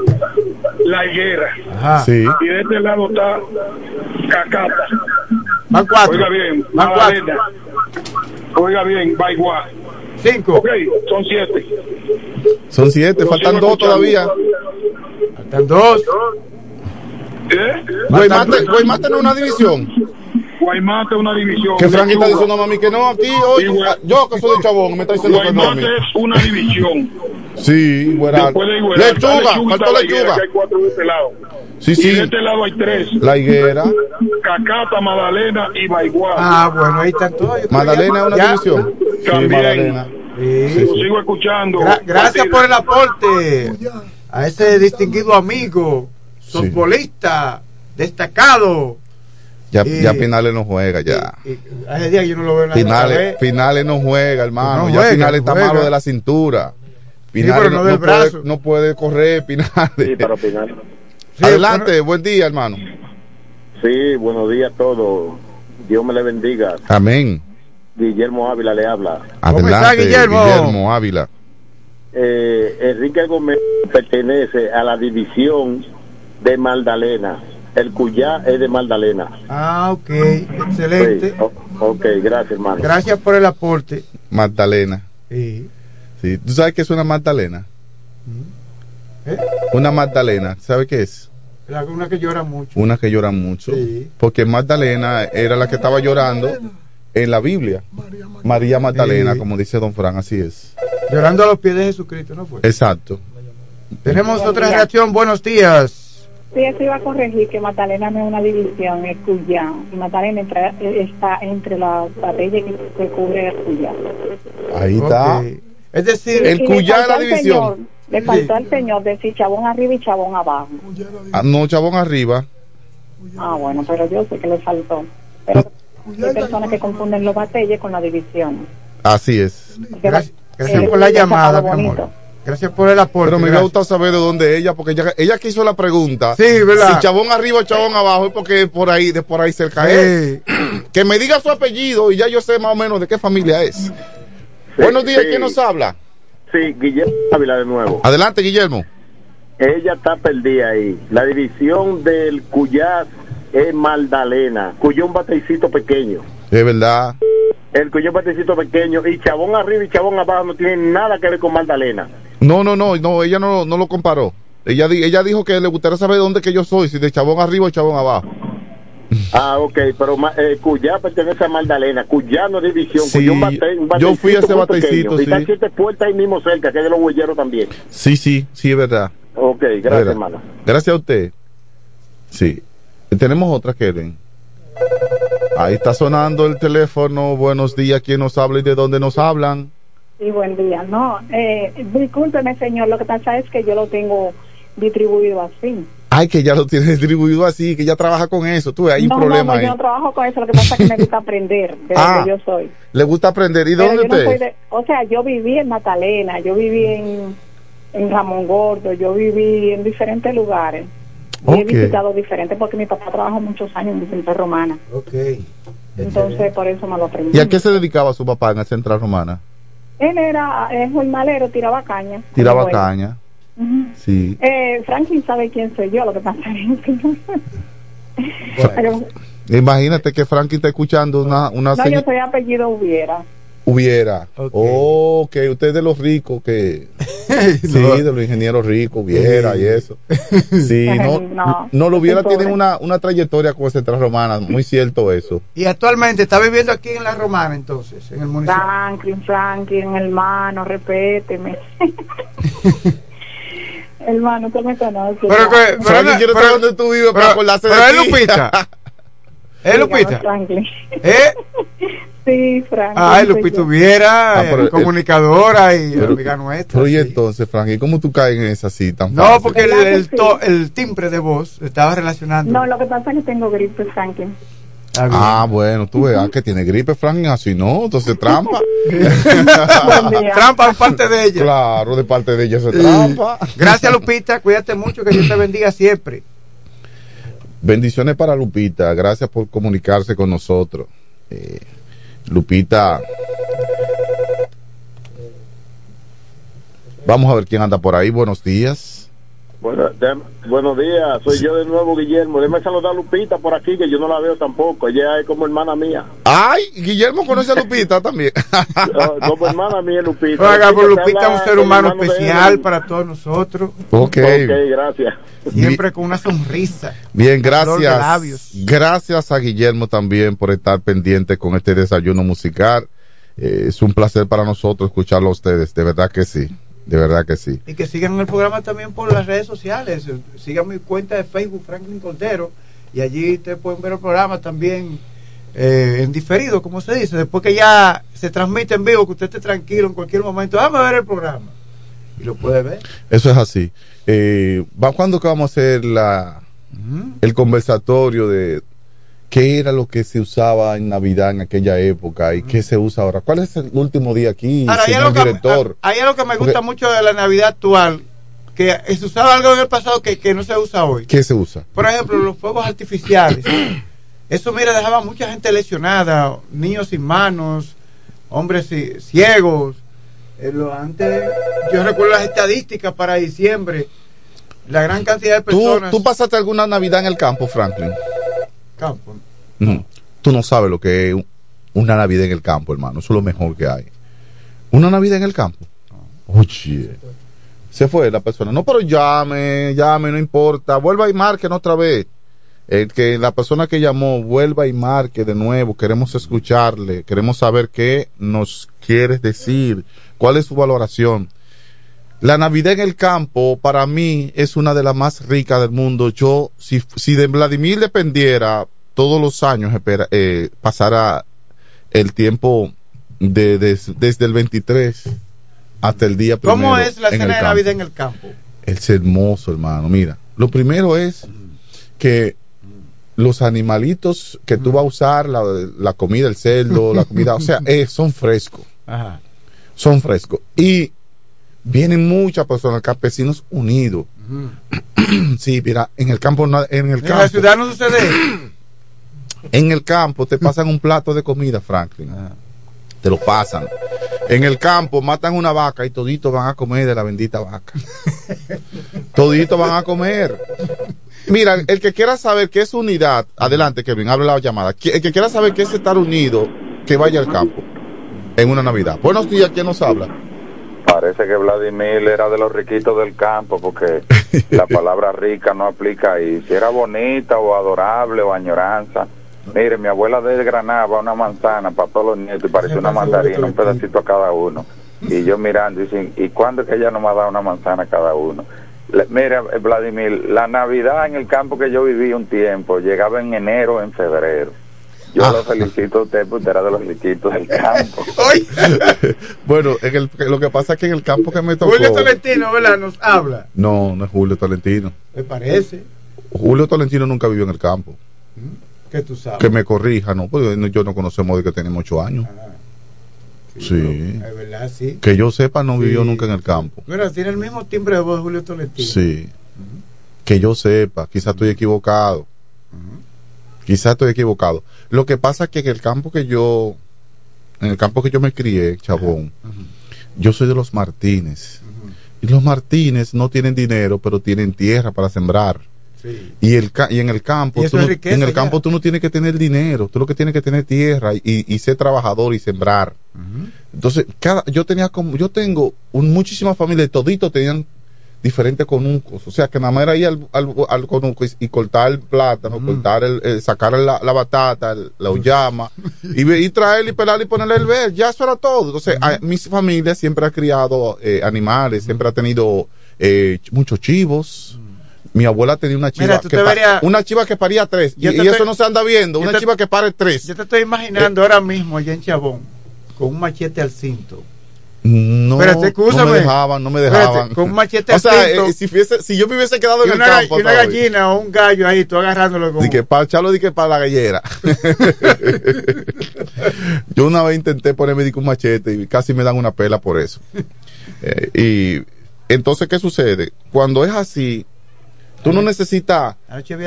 La Higuera. Ajá. Sí. Y de este lado está Cacata. Van cuatro. Oiga bien, Van Magdalena. Oiga bien, Baigua. Cinco. Ok, son siete. Son siete, faltan dos todavía. Faltan dos. ¿Eh? Guaymate, Guaymate no es una división. Guaymate es una división. Que Frankie está Lechuga. diciendo a mí que no, aquí, oye, Igual- yo que soy de Chabón, me está diciendo que no. Guaymate es una división. Sí, Igueral. Lechuga, faltó lechuga. que hay cuatro de este lado. Sí, Y sí. de este lado hay tres. La higuera. Cacata, Magdalena y Baigua. Ah, bueno, ahí están todos. Magdalena es una ya- división. Sí, También. Magdalena. Sí. Lo sigo escuchando. Gra- gracias por el aporte a ese distinguido amigo, futbolista, destacado. Ya, ya Pinales no juega, ya. Hace días yo no lo veo en la Pinales, vez. Pinales no juega, hermano. No ya juega, Pinales está juega. malo de la cintura. Pinales pero no, no del no puede, no puede correr, Pinales. Sí, pero Pinales. Adelante, buen día, hermano. Sí, buenos días a todos. Dios me le bendiga. Amén. Guillermo Ávila le habla. Adelante, Guillermo? Guillermo Ávila. Eh, Enrique Gómez pertenece a la división de Magdalena. El Cuyá es de Magdalena. Ah, ok, excelente. Sí, o- ok, gracias, hermano. Gracias por el aporte. Magdalena. Sí. Sí. ¿Tú sabes qué es una Magdalena? ¿Eh? Una Magdalena, ¿sabe qué es? La- Una que llora mucho. Una que llora mucho. Sí. Porque Magdalena era la que estaba llorando en la Biblia. María Magdalena, Sí. como dice don Fran, así es. Llorando a los pies de Jesucristo, ¿no fue? Exacto. Tenemos otra reacción. Buenos días. Sí, eso iba a corregir que Magdalena no es una división, es Cuyá. Y Magdalena entra- está entre la batalla que, que cubre el Cuyá. Ahí está. Ok. Es decir, El Y le Cuyá es faltó la al división. señor- le faltó al señor decir chabón arriba y chabón abajo. Ah, no, chabón arriba. Ah, bueno, pero yo sé que le faltó. Pero hay personas que confunden los batalles con la división. Así es. Gracias, gracias Eh, por la llamada, mi amor. Gracias por el aporte. Pero me hubiera gustado saber de dónde ella, porque ella, ella que hizo la pregunta. Sí, ¿verdad? Si chabón arriba o chabón abajo, es porque por ahí, de por ahí cerca es. Que me diga su apellido y ya yo sé más o menos de qué familia es. Buenos días, sí. ¿quién nos habla? Sí, Guillermo Ávila de nuevo. Adelante, Guillermo. Ella está perdida ahí. La división del Cuyá es Magdalena. Un batecito pequeño. Es verdad. El un batecito pequeño. Y chabón arriba y chabón abajo no tienen nada que ver con Magdalena. No, no, no, no, ella no, no lo comparó. Ella, ella dijo que le gustaría saber dónde que yo soy, si de chabón arriba o chabón abajo. *laughs* Ah, ok, pero eh, Cuyá pertenece a Magdalena. Cuyá no es división. Sí, Cuyá un bate- un yo fui a ese batecito, pequeño. Y está sí. siete puertas ahí mismo cerca, que es de los huelleros también. Sí, sí, sí, es verdad. Ok, gracias, Verdad. hermano. Gracias a usted. Sí. Tenemos otra, Kevin. Ahí está sonando el teléfono. Buenos días, ¿quién nos habla y de dónde nos hablan? Sí, buen día. No, eh, discúlpeme, señor, lo que pasa es que yo lo tengo distribuido así. Ay, que ya lo tiene *laughs* distribuido así, que ya trabaja con eso. Tú, hay un no, problema no, no, ahí. yo no trabajo con eso, lo que pasa es que me gusta aprender de *laughs* Ah. yo soy. Le gusta aprender. ¿Y Pero dónde no usted? soy de- o sea, yo viví en Magdalena, yo viví en, en Ramón Gordo, yo viví en diferentes lugares. Y Ok. he visitado diferentes porque mi papá trabajó muchos años en Vicente Romana. Ok. Entonces, por eso me lo aprendí. ¿Y a qué se dedicaba su papá en la central romana? Él era es jornalero, tiraba caña. Tiraba Bueno. caña. Ujú. Sí. Eh, Franklin sabe quién soy yo, lo que pasa es que... Pero- Imagínate que Frankie está escuchando una, una no, yo soy apellido Hubiera. Hubiera. Oh, que usted es de los ricos, que. *laughs* sí, de los ingenieros ricos, hubiera y eso. *laughs* Sí, no, No, no, lo hubiera tienen una, una trayectoria con Central Romana, muy cierto eso. Y actualmente está viviendo aquí en La Romana, entonces, en el municipio. Franklin, Franklin, hermano, repéteme. *laughs* hermano, tú me conoces. Pero que- pero pero- saber dónde tú vives para pero- acordarse pero de ti. Lupita. ¿Eh? Sí, *laughs* Franklin. Ay, soy Lupita. Hubiera, Ah, eh, eh, comunicadora y Pero- amiga nuestra. Pero y entonces, Frankie, ¿cómo tú caes en esa tan No, fácil? porque el, ¿Verdad que el, sí? to- el timbre de voz estaba relacionando. No, lo que pasa es que tengo gripe, Franklin. Está bien. Ah, bueno, tú veas que tiene gripe, Frankie, así no, entonces trampa. *laughs* Trampa en parte de ella. Claro, de parte de ella se Sí. trampa. Gracias, Lupita. Cuídate mucho, que Dios te bendiga siempre. Bendiciones para Lupita, gracias por comunicarse con nosotros. Eh, Lupita, vamos a ver quién anda por ahí. Buenos días. Bueno, buenos días, soy yo de nuevo, Guillermo. Déjame saludar a Lupita por aquí, que yo no la veo tampoco. Ella es como hermana mía. Ay, Guillermo conoce a *laughs* Lupita también. *laughs* Ah, como hermana mía, Lupita. Oiga, Lupita, es un ser humano especial para todos nosotros. Ok. Ok, gracias. Siempre con una sonrisa. Bien, gracias. labios. Gracias a Guillermo también por estar pendiente con este desayuno musical. Eh, es un placer para nosotros escucharlo a ustedes, de verdad que sí, de verdad que sí. Y que sigan el programa también por las redes sociales. Sigan mi cuenta de Facebook, Franklin Cordero. Y allí ustedes pueden ver el programa también eh, en diferido, como se dice. Después que ya se transmite en vivo, que usted esté tranquilo en cualquier momento. Vamos a ver el programa. Y lo puede ver. Eso es así. Eh, ¿va- ¿Cuándo que vamos a hacer la, el conversatorio de qué era lo que se usaba en Navidad en aquella época y qué se usa ahora? ¿Cuál es el último día aquí, Ahora, hay señor algo, que, director? hay algo que me gusta Porque- mucho de la Navidad actual. Que se usaba algo en el pasado que, que no se usa hoy. ¿Qué se usa? Por ejemplo, los fuegos artificiales. Eso, mira, dejaba mucha gente lesionada, niños sin manos, hombres ci- ciegos. Eh, lo- antes, yo recuerdo las estadísticas para diciembre, la gran cantidad de ¿Tú, personas. ¿Tú pasaste alguna Navidad en el campo, Franklin? Campo. No. Tú no sabes lo que es un- una Navidad en el campo, hermano. Eso es lo mejor que hay. ¿Una Navidad en el campo? Oye. Se fue la persona. No, pero llame, llame, no importa. Vuelva y marquen otra vez. El que la persona que llamó vuelva y marque de nuevo. Queremos escucharle. Queremos saber qué nos quieres decir. ¿Cuál es su valoración? La Navidad en el campo para mí es una de las más ricas del mundo. Yo, si, si de Vladimir dependiera, todos los años espera, eh, pasara el tiempo de, de- desde el 23 hasta el día primero. ¿Cómo es la cena de. Navidad en el campo? Es hermoso, hermano. Mira, lo primero es que los animalitos que tú vas a usar, la, la comida, el cerdo, la comida, o sea, *laughs* eh, son frescos. Ajá. Son frescos. Y vienen muchas personas, campesinos unidos. *clears throat* Sí, mira, en el campo, en el En campo, la ciudad no sucede. en el campo te pasan un plato de comida, Franklin. Te lo pasan. En el campo matan una vaca y toditos van a comer de la bendita vaca. *laughs* toditos van a comer. Mira, el que quiera saber qué es unidad, adelante Kevin, abre la llamada. El que quiera saber qué es estar unido, que vaya al campo en una Navidad. Buenos días, ¿quién nos habla? Parece que Vladimir era de los riquitos del campo porque la *laughs* palabra rica no aplica ahí. Si era bonita o adorable o añoranza. Mire, mi abuela desgranaba una manzana para todos los nietos y parecía una mandarina, un pedacito a cada uno. Y yo mirando, y dicen, ¿y cuándo es que ella no me ha dado una manzana a cada uno? Le- Mira, Vladimir, la Navidad en el campo que yo viví un tiempo llegaba en enero, en febrero. Yo Ah. lo felicito a usted porque era de los riquitos del campo. *laughs* *laughs* Bueno, en el, lo que pasa es que en el campo que me tocó. Julio Tolentino, ¿verdad? Nos habla. No, no es Julio Tolentino. Me parece Julio Tolentino nunca vivió en el campo. que tú sabes. Que me corrija, no, porque yo no conocemos de que tenemos ocho años. Sí. Es verdad, sí. Que yo sepa, no vivió nunca en el campo. Mira, tiene el mismo timbre de voz Julio Tolentino. Sí. Que yo sepa, quizás estoy equivocado. Quizás estoy equivocado. Lo que pasa es que en el campo que yo, en el campo que yo me crié, Chabón, yo soy de los Martínez. Y los Martínez no tienen dinero, pero tienen tierra para sembrar. Sí. Y, el, y en el campo, tú no- riqueza en el ya. campo tú no tienes que tener dinero, tú lo que tienes que tener tierra y, y ser trabajador y sembrar. Entonces, cada, yo tenía como, yo tengo un, muchísimas familias, toditos tenían diferentes conucos, o sea que nada más era ir al, al, al conuco y, y cortar el plátano, cortar el, el- sacar la, la batata, el- la uyama, y, y traerle y pelarle y ponerle el ver, ya eso era todo. Entonces, a- mi familia siempre ha criado eh, animales, siempre ha tenido eh, ch- muchos chivos. Mi abuela tenía una chiva, Mira, que una chiva que paría tres, y, eso no se anda viendo, una te- chiva que pare tres. Yo te estoy imaginando ahora mismo allá en Chabón con un machete al cinto. No, Espérate, no escúchame. me dejaban, no me Espérate, dejaban. con un machete o sea, eh, si, fuese- si yo me hubiese quedado en el una, ga- campo. y una hoy. gallina o un gallo ahí, tú agarrándolo con. Di que para echarlo di que para la gallera. *laughs* yo una vez intenté ponerme un machete y casi me dan una pela por eso. Eh, y entonces, ¿qué sucede? Cuando es así, tú no necesitas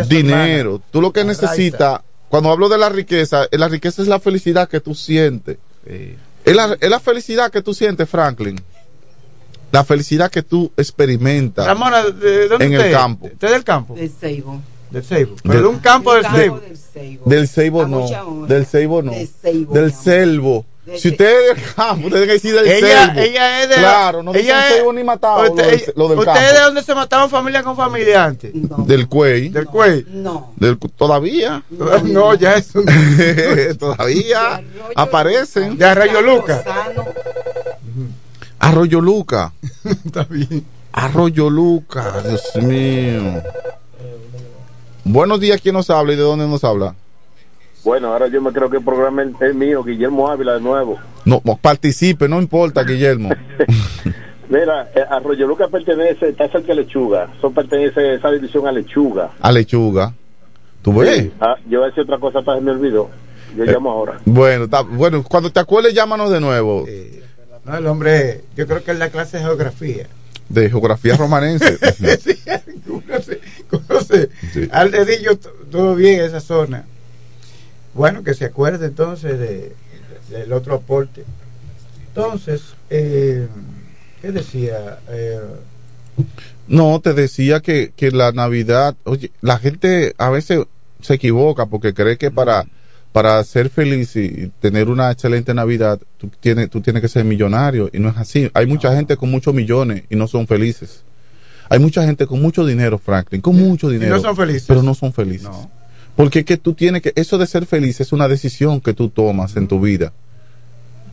dinero. Tú lo que necesitas, cuando hablo de la riqueza, eh, la riqueza es la felicidad que tú sientes. Es, la, es la felicidad que tú sientes, Franklin. La felicidad que tú experimentas Ramona, ¿de dónde en usted el campo. ¿Usted es del campo? Del Seibo. Del Seibo. Del- Pero de un campo del Seibo. Del ceibo A no. Del ceibo no. Del Del selvo. Si usted es del campo, usted tiene que *laughs* decir del Ella, selvo. ella es de. Claro, no ella dicen ni matado. Lo Usted, del, ella- lo del ¿Usted campo. es de donde se mataban familia con familia antes? Del cuey. Del cuey. No. Del, todavía. *laughs* No, ya es un. *laughs* todavía aparecen. De Arroyo Luca. Arroyo Luca. Está bien. Arroyo Luca. Dios mío. Buenos días, ¿quién nos habla y de dónde nos habla? Bueno, ahora yo me creo que el programa es mío, Guillermo Ávila de nuevo. No, participe, no importa, Guillermo. *laughs* Mira, eh, Arroyo Luca pertenece, está cerca de Lechuga. Eso pertenece esa división a Lechuga. A lechuga. ¿Tú ves? Sí. Ah, yo voy a decir otra cosa, hasta se me olvidó. Yo Eh, llamo ahora. Bueno, bueno, cuando te acuerdes, llámanos de nuevo. No, el hombre, yo creo que es la clase de geografía. De geografía romanense. *laughs* sí, conoce, conoce al dedillo todo bien esa zona. Bueno, que se acuerde entonces de, del otro aporte. Entonces, eh, ¿qué decía? Eh, No, te decía que, que la Navidad, oye, la gente a veces se equivoca porque cree que para, para ser feliz y tener una excelente Navidad, tú tienes, tú tienes que ser millonario y no es así. Hay mucha gente con muchos millones y no son felices. Hay mucha gente con mucho dinero, Franklin, con mucho dinero. son felices. Pero no son felices. Porque es que tú tienes que, eso de ser feliz es una decisión que tú tomas en tu vida.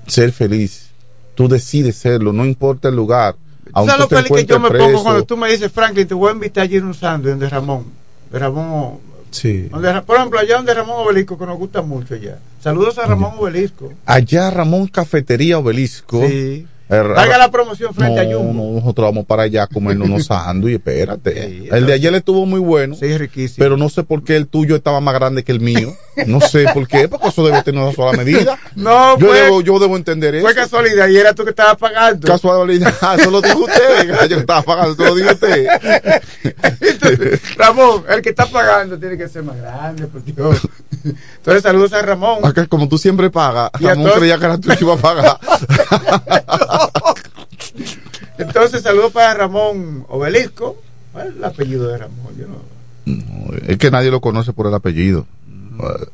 Ser feliz. Tú decides serlo, no importa el lugar. ¿Sabes lo feliz que yo me pongo cuando tú me dices, Franklin, te voy a invitar allí en un sándwich donde Ramón? De Ramón. Sí. donde por ejemplo, allá donde Ramón Obelisco, que nos gusta mucho ya. Saludos a Ramón Obelisco. Allá Ramón Cafetería Obelisco. Sí. Eh, Haga la promoción frente no, a Jumbo. No, nosotros vamos para allá a comernos unos *laughs* sándwiches, espérate. el de ayer estuvo muy bueno. Sí, riquísimo. Pero no sé por qué el tuyo estaba más grande que el mío. *laughs* No sé por qué, porque eso debe tener una sola medida. No, yo fue- debo, yo debo entender eso. Fue casualidad y era tú que estabas pagando. Casualidad, *laughs* eso lo dijo usted. Yo estaba pagando, eso lo dijo usted. Ramón, el que está pagando tiene que ser más grande, por Dios. Entonces, saludos a Ramón. Acá, como tú siempre pagas, Ramón creía que era tú que iba a pagar. *laughs* Entonces, saludos para Ramón Obelisco. ¿Cuál es el apellido de Ramón? Yo no. Es que nadie lo conoce por el apellido.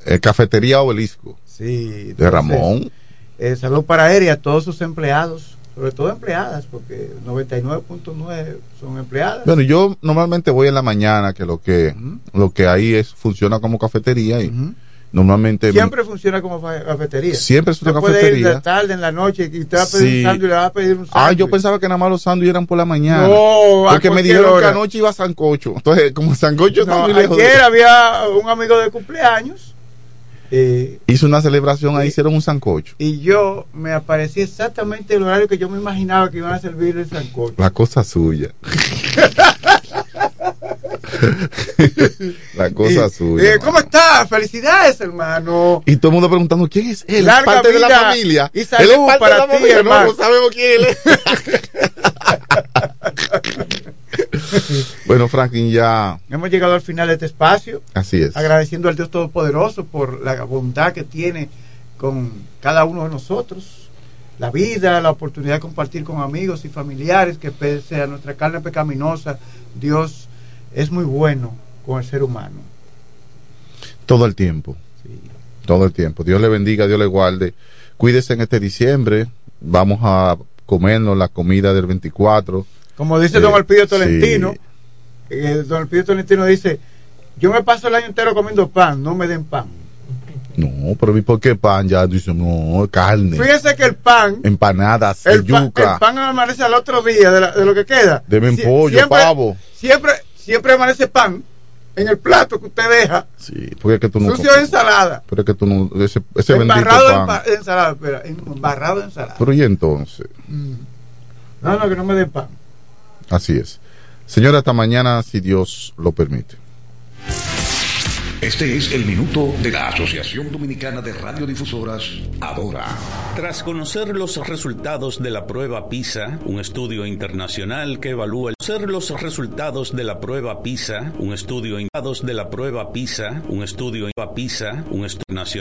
Eh, Cafetería Obelisco. Sí. De Ramón. Eh, saludos para él y a todos sus empleados, sobre todo empleadas, porque 99.9 son empleadas. Bueno, yo normalmente voy en la mañana, que lo que lo que ahí es funciona como cafetería y, Normalmente. Siempre funciona como cafetería. Siempre es una puede ir cafetería. de tarde, en la noche, y te va a pedir Sí. un sándwich, le va a pedir un sándwich. Ah, yo pensaba que nada más los sándwiches eran por la mañana. No, porque me dijeron hora. que anoche iba a Sancocho. Entonces, como Sancocho está No, muy lejos. de- ayer había un amigo de cumpleaños eh, Hizo una celebración ahí, hicieron un Sancocho. y yo me aparecí exactamente el horario que yo me imaginaba que iban a servir el sancocho. La cosa suya. *laughs* *laughs* la cosa Y, suya. eh, ¿Cómo estás? Felicidades, hermano. Y todo el mundo preguntando quién es él. Larga parte de la familia. y salud él es parte para de la ti, familia. No, hermano. no sabemos quién él es. *laughs* bueno, Franklin, ya Hemos llegado al final de este espacio. así es. agradeciendo al Dios Todopoderoso por la bondad que tiene con cada uno de nosotros, la vida, la oportunidad de compartir con amigos y familiares, que pese a nuestra carne pecaminosa, Dios es muy bueno con el ser humano. Todo el tiempo. Todo el tiempo. Dios le bendiga, Dios le guarde. Cuídese en este diciembre. Vamos a comernos la comida del 24. Como dice Eh, don Elpidio sí. Tolentino, eh, don Elpidio Tolentino dice, yo me paso el año entero comiendo pan, no me den pan. No, pero ¿y por qué pan? Ya dice, no, carne. Fíjese que el pan, Empanadas, el, yuca. el pan amanece al otro día de, la- de lo que queda. Deben Sie- pollo, siempre- pavo. Siempre, siempre amanece pan en el plato que usted deja, Sí, porque es que tú no. sucio de ensalada, Pero es que tú no. Ese, ese bendito embarrado pan. de ensalada, espera, embarrado de ensalada. Pero y entonces. Mm. No, no, que no me den pan. Así es. Señora, hasta mañana, si Dios lo permite. Este es el minuto de la Asociación Dominicana de Radiodifusoras, Adora. Tras conocer los resultados de la prueba PISA, un estudio internacional que evalúa el conocer los resultados de la prueba PISA, un estudio de la prueba PISA, un estudio PISA, un estudio nacional